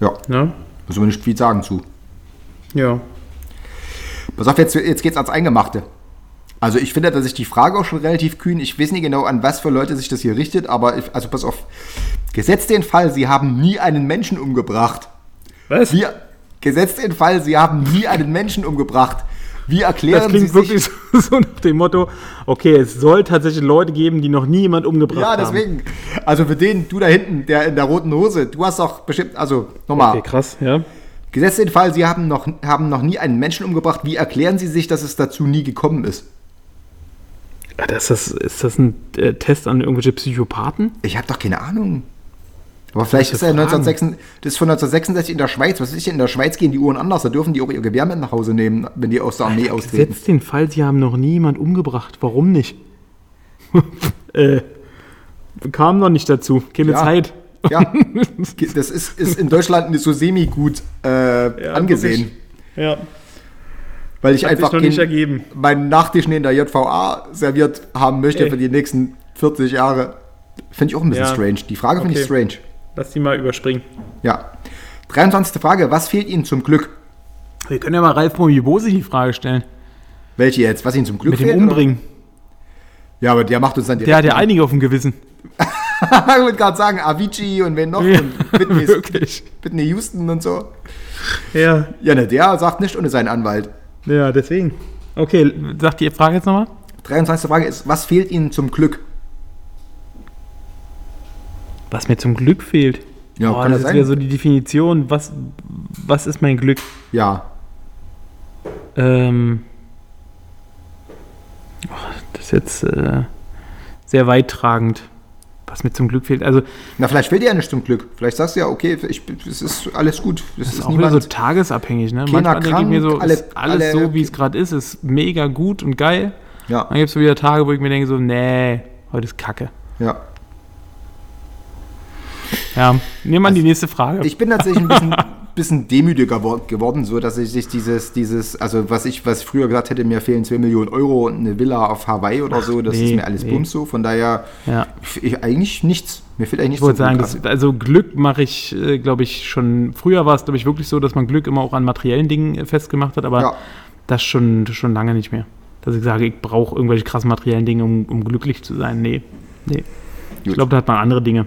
Ja, Ne? müssen wir nicht viel sagen zu. Ja. Pass auf, jetzt, jetzt geht's ans Eingemachte. Also ich finde, dass ich die Frage auch schon relativ kühn. Ich weiß nicht genau, an was für Leute sich das hier richtet, aber ich, also pass auf. Gesetzt den Fall, Sie haben nie einen Menschen umgebracht. Was? Wie, gesetzt den Fall, Sie haben nie einen Menschen umgebracht. Wie Das erklären Sie klingt sich... wirklich so, so nach dem Motto, okay, es soll tatsächlich Leute geben, die noch nie jemand umgebracht Ja, haben. deswegen. Also für den, du da hinten, der in der roten Hose, du hast doch bestimmt, also nochmal, Okay, krass, ja. Gesetzt den Fall, Sie haben noch, haben noch nie einen Menschen umgebracht. Wie erklären Sie sich, dass es dazu nie gekommen ist? Das ist, ist das ein äh, Test an irgendwelche Psychopathen? Ich habe doch keine Ahnung. Aber vielleicht ist er Fragen? 1966, das ist von 1966 in der Schweiz. Was ist denn in der Schweiz gehen die Uhren anders? Da dürfen die auch ihr Gewehr mit nach Hause nehmen, wenn die aus der Armee austreten. Setzt den Fall, sie haben noch nie jemand umgebracht. Warum nicht? äh, kam noch nicht dazu. Keine Ja. Zeit. Ja, das ist, ist in Deutschland nicht so semi-gut äh, angesehen. Ja. Weil ich Hat einfach noch nicht kein- ergeben. meinen Nachtisch in der JVA serviert haben möchte Ey. für die nächsten 40 Jahre. Finde ich auch ein bisschen Ja. strange. Die Frage finde ich Okay. strange. Lass die mal überspringen. Ja. 23. Frage. Was fehlt Ihnen zum Glück? Wir können ja mal Ralf Mojibosi die Frage stellen. Welche jetzt? Was Ihnen zum Glück Mit dem fehlt? Umbringen. Oder? Ja, aber der macht uns dann direkt. Der hat ja einige auf dem Gewissen. ich wollte gerade sagen, Avicii und wen noch? Ja, und Whitney, wirklich. Whitney Houston und so. Ja. Ja, ne, der sagt nicht ohne seinen Anwalt. Ja, deswegen. Okay, sagt die Frage jetzt nochmal? 23. Frage ist, was fehlt Ihnen zum Glück? Was mir zum Glück fehlt. Ja, Boah, kann das das ist wieder so die Definition. Was, was ist mein Glück? Ja. Ähm, oh, das ist jetzt äh, sehr weittragend. Was mir zum Glück fehlt. Also, Na, vielleicht fehlt dir ja nicht zum Glück. Vielleicht sagst du ja, okay, ich, es ist alles gut. Es das ist ist auch wieder so tagesabhängig. Ne? Manchmal denke ich mir so, krank, alle- alles alle- so, wie es gerade ist, ist mega gut und geil. Ja, Dann gibt es so wieder Tage, wo ich mir denke so, nee, heute ist Kacke. ja. Ja, nehmen wir an die nächste Frage. Ich bin tatsächlich ein bisschen, bisschen demütiger wo- geworden, so dass ich sich dieses, dieses, also was ich, was ich früher gesagt hätte, mir fehlen 2 Millionen Euro und eine Villa auf Hawaii oder so, das nee, ist mir alles nee. Bums so. Von daher, ja. ich, eigentlich nichts. Mir fehlt eigentlich Ich nichts. wollte sagen, das, also Glück mache ich, äh, glaube ich, schon. Früher war es, glaube ich, wirklich so, dass man Glück immer auch an materiellen Dingen äh, festgemacht hat, aber Ja. das schon, schon lange nicht mehr. Dass ich sage, ich brauche irgendwelche krassen materiellen Dinge, um, um glücklich zu sein. Nee. nee. Ich Gut. glaube, da hat man andere Dinge,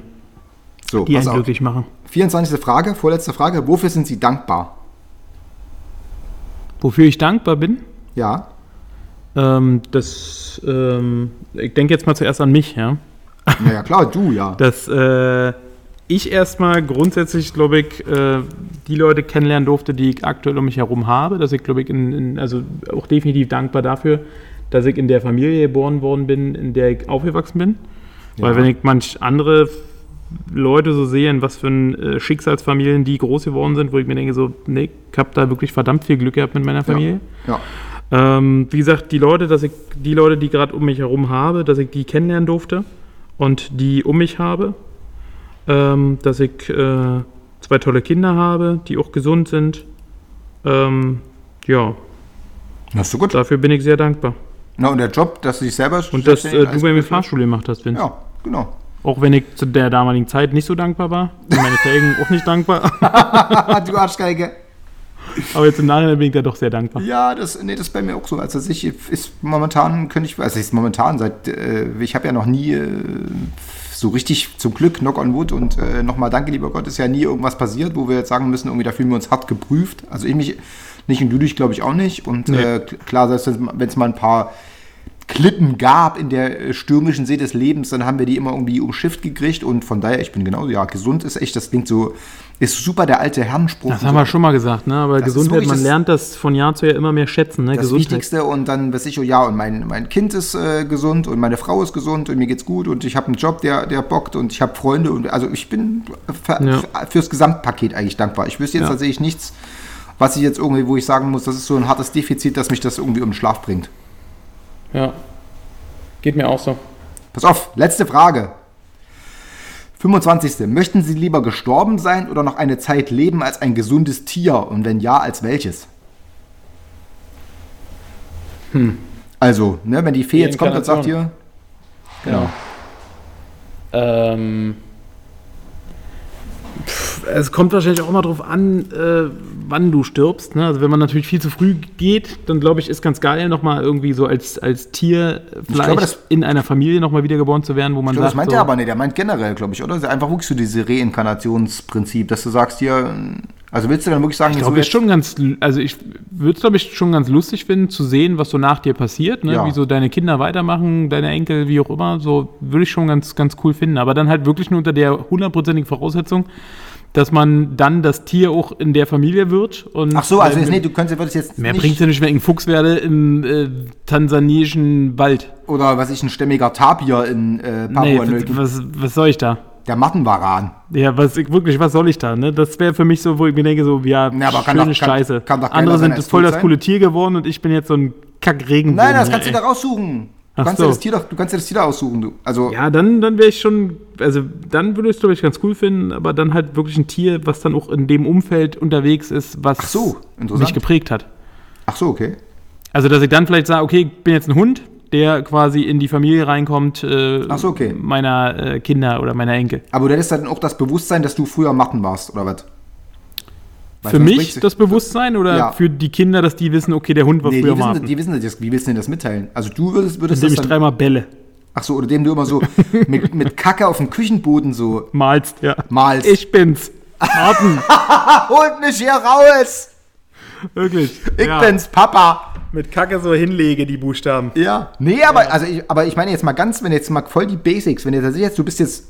so, die einen glücklich machen. 24. Frage, vorletzte Frage. Wofür sind Sie dankbar? Wofür ich dankbar bin, Ja, ähm, das, ähm, ich denke jetzt mal zuerst an mich, ja. naja, klar, du, ja. dass äh, ich erstmal grundsätzlich, glaube ich, äh, die Leute kennenlernen durfte, die ich aktuell um mich herum habe. Dass ich, glaube ich, in, in, also auch definitiv dankbar dafür, dass ich in der Familie geboren worden bin, in der ich aufgewachsen bin. Weil Ja. wenn ich manch andere Leute so sehe, in was für ein, äh, Schicksalsfamilien die groß geworden sind, wo ich mir denke, so, nee, ich habe da wirklich verdammt viel Glück gehabt mit meiner Familie. Ja. Ähm, wie gesagt, die Leute, dass ich die Leute, die gerade um mich herum habe, dass ich die kennenlernen durfte und die um mich habe, ähm, dass ich äh, zwei tolle Kinder habe, die auch gesund sind. Ähm, ja, Das ist so gut. dafür bin ich sehr dankbar. Na, und der Job, dass du dich selber Und dass äh, du bei mir Fahrschule gemacht hast, Vince. Ja, genau. Auch wenn ich zu der damaligen Zeit nicht so dankbar war. Und meine Felgen auch nicht dankbar. du Arschgeige. Aber jetzt im Nachhinein bin ich da doch sehr dankbar. Ja, das, nee, das ist bei mir auch so. Also ich ist momentan, könnte ich, also ist momentan seit, äh, ich habe ja noch nie äh, so richtig zum Glück, knock on wood und äh, nochmal danke, lieber Gott, ist ja nie irgendwas passiert, wo wir jetzt sagen müssen, irgendwie da fühlen wir uns hart geprüft. Also ich mich nicht und du dich, glaube ich, auch nicht. Und Nee. äh, klar, selbst wenn es mal ein paar Klippen gab in der äh, stürmischen See des Lebens, dann haben wir die immer irgendwie umschifft gekriegt und von daher, ich bin genauso, ja, gesund ist echt, das klingt so, ist super der alte Herrenspruch. Das haben wir schon mal gesagt, ne? Aber Das Gesundheit, man das- lernt das von Jahr zu Jahr immer mehr schätzen, ne? das Gesundheit. Wichtigste und dann weiß ich, oh ja, und mein, mein Kind ist äh, gesund und meine Frau ist gesund und mir geht's gut und ich habe einen Job, der, der bockt und ich habe Freunde und also ich bin für, Ja. fürs Gesamtpaket eigentlich dankbar. Ich wüsste jetzt Ja. tatsächlich nichts, was ich jetzt irgendwie, wo ich sagen muss, das ist so ein hartes Defizit, dass mich das irgendwie um den Schlaf bringt. Ja. Geht mir auch so. Pass auf, letzte Frage. 25. Möchten Sie lieber gestorben sein oder noch eine Zeit leben als ein gesundes Tier? Und wenn ja, als welches? Also, ne, wenn die Fee jetzt kommt und sagt hier, Genau. Ähm, pff, es kommt wahrscheinlich auch mal drauf an, äh, wann du stirbst. Ne? Also wenn man natürlich viel zu früh geht, dann glaube ich, ist ganz geil, nochmal irgendwie so als, als Tier vielleicht glaube, das- in einer Familie nochmal wiedergeboren zu werden, wo man ich glaube, das sagt, meint so, er aber nicht, der meint generell, glaube ich, oder? Das einfach wirklich so diese Reinkarnationsprinzip, dass du sagst hier, also willst du dann wirklich sagen, Ich so glaube, ist jetzt- schon ganz, also ich würde es, glaube ich, schon ganz lustig finden, zu sehen, was so nach dir passiert, ne? Ja. wie so deine Kinder weitermachen, deine Enkel, wie auch immer, so würde ich schon ganz, ganz cool finden. Aber dann halt wirklich nur unter der hundertprozentigen Voraussetzung, dass man dann das Tier auch in der Familie wird. Und Ach so, also äh, jetzt, nee, du könntest würdest jetzt Mehr bringt ja nicht, wenn ich ein Fuchs werde im äh, tansaniischen Wald. oder was ich, ein stämmiger Tapir in äh, Nee, Papua-Neuguinea, was, was soll ich da? der Mattenwaran. Ja, was ich wirklich, was soll ich da? Ne? Das wäre für mich so, wo ich mir denke, so, ja, Ja, aber kann schöne doch- kann- Scheiße. kann geiler Andere sind voll das coole Tier geworden und ich bin jetzt so ein Kack-Regenbogen. Nein, das kannst ey. du da raussuchen. Du kannst, so. dir das Tier doch, du kannst dir das Tier da aussuchen. Du. Also, Ja, dann, dann wäre ich schon, also dann würde ich es, glaube ich, ganz cool finden, aber dann halt wirklich ein Tier, was dann auch in dem Umfeld unterwegs ist, was so, mich geprägt hat. ach so, okay. Also, dass ich dann vielleicht sage, okay, ich bin jetzt ein Hund der quasi in die Familie reinkommt äh, Ach so, okay. meiner äh, Kinder oder meiner Enkel. Aber du hättest dann auch das Bewusstsein, dass du früher Matten warst, oder was? Weil Für mich das Bewusstsein oder Ja. für die Kinder, dass die wissen, okay, der Hund war Nee, früher die wissen, die wissen das. Wie willst du denn das mitteilen? Also du würdest, würdest Indem ich das dann, dreimal Bälle Ach so, oder dem du immer so mit, mit Kacke auf dem Küchenboden so malst, ja. malst. Ich bin's. Martin, holt mich hier raus! wirklich. Ich ja. bin's, Papa! Mit Kacke so hinlege, die Buchstaben. Ja. Nee, aber, also ich, aber ich meine jetzt mal ganz, wenn jetzt mal voll die Basics, wenn du tatsächlich jetzt, du bist jetzt,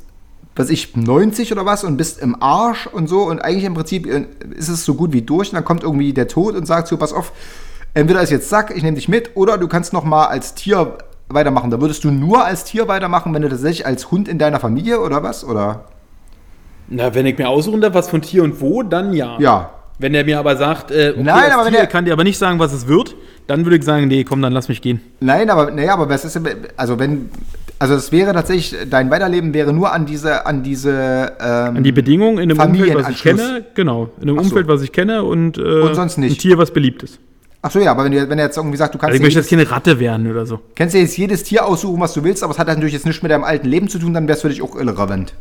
was ich, 90 oder was und bist im Arsch und so und eigentlich im Prinzip äh, ist es so gut wie durch und dann kommt irgendwie der Tod und sagt so, pass auf, entweder ist jetzt Sack, ich nehme dich mit oder du kannst noch mal als Tier weitermachen. Da würdest du nur als Tier weitermachen, wenn du tatsächlich als Hund in deiner Familie oder was? Oder? Na, wenn ich mir aussuchen darf, was von Tier und wo, dann ja. Ja. Wenn er mir aber sagt, äh, okay, Nein, aber wenn Tier er- kann dir aber nicht sagen, was es wird, dann würde ich sagen, nee, komm, dann lass mich gehen. Nein, aber naja, aber was ist denn, also wenn, also es wäre tatsächlich, dein Weiterleben wäre nur an diese, an diese, ähm, An die Bedingungen in einem Umfeld, was ich kenne, genau, in einem so. Umfeld, was ich kenne und, äh, Und sonst nicht. ein Tier, was beliebt ist. Ach so, ja, aber wenn, du, wenn er jetzt irgendwie sagt, du kannst Also ich möchte jetzt keine Ratte werden oder so. kannst dir jetzt jedes Tier aussuchen, was du willst, aber es hat natürlich jetzt nichts mit deinem alten Leben zu tun, dann wäre es für dich auch irrelevant.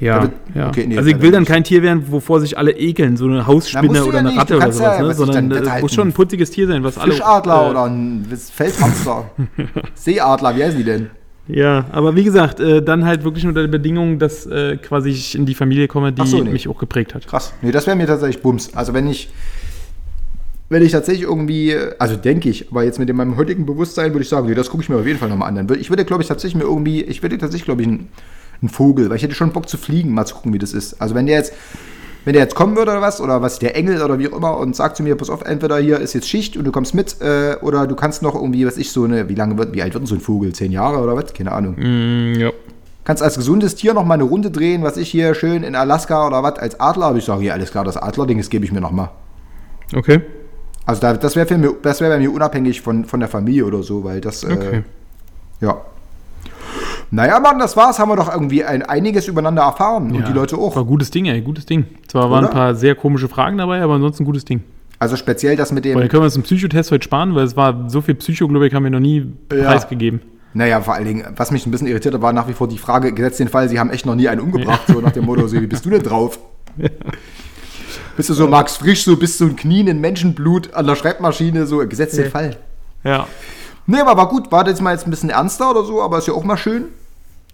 Ja, ja. okay, nee, also ich will dann nicht. kein Tier werden, wovor sich alle ekeln, so eine Hausspinne du oder ja eine nicht. Ratte Du oder kannst sowas, ja, ne? sondern das äh, halt muss schon ein putziges Tier sein, was alle... Fischadler äh, oder ein Feldhamster. Seeadler, wie heißen die denn? Ja, aber wie gesagt, äh, dann halt wirklich unter der Bedingung, dass äh, quasi ich in die Familie komme, die so, nee. mich auch geprägt hat. Krass. Nee, das wäre mir tatsächlich Bums. Also wenn ich, wenn ich tatsächlich irgendwie, also denke ich, aber jetzt mit meinem heutigen Bewusstsein würde ich sagen, nee, das gucke ich mir auf jeden Fall nochmal an. Ich würde, glaube ich, tatsächlich mir irgendwie, ich würde tatsächlich, glaube ich, ein, ein Vogel, weil ich hätte schon Bock zu fliegen, mal zu gucken, wie das ist. Also wenn der jetzt, wenn der jetzt kommen würde oder was, oder was, der Engel oder wie auch immer und sagt zu mir, pass auf, entweder hier ist jetzt Schicht und du kommst mit, äh, oder du kannst noch irgendwie, was ich so eine, wie lange wird, wie alt wird denn so ein Vogel? Zehn Jahre oder was? Keine Ahnung. Mm, ja. Kannst als gesundes Tier noch mal eine Runde drehen, was ich hier schön in Alaska oder was, als Adler, aber ich sage, ja, alles klar, das Adlerding, das gebe ich mir noch mal. Okay. Also da, das wäre wäre bei mir unabhängig von, von der Familie oder so, weil das, Okay. äh, ja. Naja, Mann, das war's. Haben wir doch irgendwie ein, einiges übereinander erfahren. Und Ja, die Leute auch. War gutes Ding, ey, gutes Ding. Zwar waren Oder? ein paar sehr komische Fragen dabei, aber ansonsten gutes Ding. Also speziell das mit Weil dem. dann können wir uns einen Psychotest heute sparen, weil es war so viel Psychoglobik haben wir noch nie Ja. preisgegeben. Naja, vor allen Dingen, was mich ein bisschen irritiert hat, war nach wie vor die Frage, gesetzt den Fall, sie haben echt noch nie einen umgebracht, so nach dem Motto, so, wie bist du denn drauf? Bist du so Max Frisch, so bis zu den Knien in Menschenblut an der Schreibmaschine, so gesetzt den. Fall. Ja. Nee, aber war gut, war das mal jetzt ein bisschen ernster oder so, aber ist ja auch mal schön.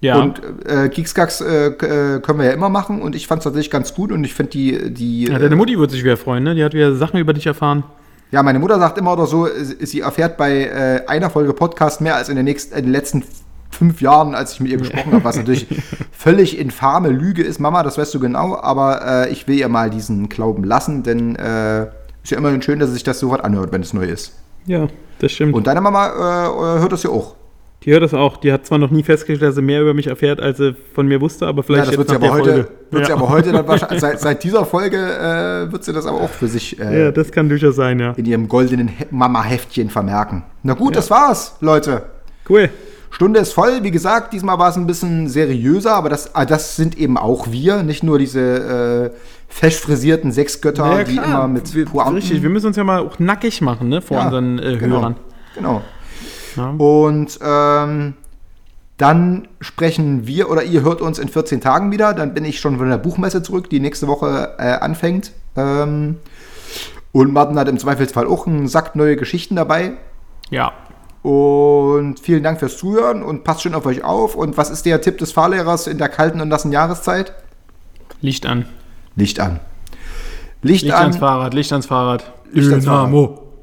Ja. Und äh, Kiekskacks äh, äh, können wir ja immer machen und ich fand es tatsächlich ganz gut und ich finde die, die ja, äh, deine Mutti wird sich wieder freuen, ne? Die hat wieder Sachen über dich erfahren. ja, meine Mutter sagt immer oder so, sie erfährt bei äh, einer Folge Podcast mehr als in, den nächsten, in den letzten fünf Jahren, als ich mit ihr gesprochen habe, was natürlich völlig infame Lüge ist, Mama, das weißt du genau, aber äh, ich will ihr mal diesen Glauben lassen, denn äh, ist ja immerhin schön, dass sie sich das sofort anhört, wenn es neu ist. Ja, das stimmt. Und deine Mama äh, hört das ja auch. Die hört das auch. Die hat zwar noch nie festgestellt, dass sie mehr über mich erfährt, als sie von mir wusste, aber Ja, vielleicht das wird sie nach aber der heute, Folge. wird sie ja. aber heute dann wahrscheinlich, seit, seit dieser Folge äh, wird sie das aber auch für sich äh, ja, das kann durchaus sein, ja. in ihrem goldenen He- Mama-Heftchen vermerken. Na gut, das war's, Leute. Cool. Stunde ist voll. Wie gesagt, diesmal war es ein bisschen seriöser, aber das, ah, das sind eben auch wir, nicht nur diese äh, fest frisierten Sechsgötter, Ja, ja, die immer mit wir. Richtig, wir müssen uns ja mal auch nackig machen, ne? Vor Ja, unseren äh, genau, Hörern. Genau. Ja. Und ähm, dann sprechen wir oder ihr hört uns in 14 Tagen wieder. Dann bin ich schon von der Buchmesse zurück, die nächste Woche äh, anfängt. Ähm, und Martin hat im Zweifelsfall auch einen Sack neue Geschichten dabei. ja. Und vielen Dank fürs Zuhören und passt schön auf euch auf. Und was ist der Tipp des Fahrlehrers in der kalten und nassen Jahreszeit? Licht an. Licht an. Licht, Licht an. ans Fahrrad, Licht ans Fahrrad. Licht ans Fahrrad.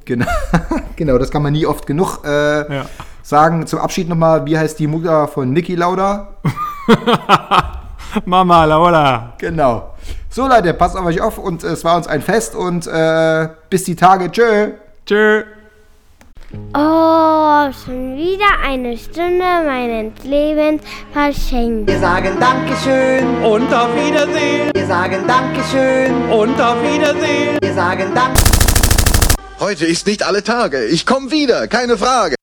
Genau. genau, das kann man nie oft genug äh, Ja. sagen. Zum Abschied nochmal, wie heißt die Mutter von Niki Lauda? Mama, Laola. Genau. So Leute, passt auf euch auf und es war uns ein Fest und äh, bis die Tage. Tschö. Tschö. Oh, schon wieder eine Stunde meines Lebens verschenkt. Wir sagen Dankeschön Und auf Wiedersehen. Wir sagen Dankeschön Und auf Wiedersehen. Wir sagen Dank Heute ist nicht alle Tage. Ich komme wieder, keine Frage.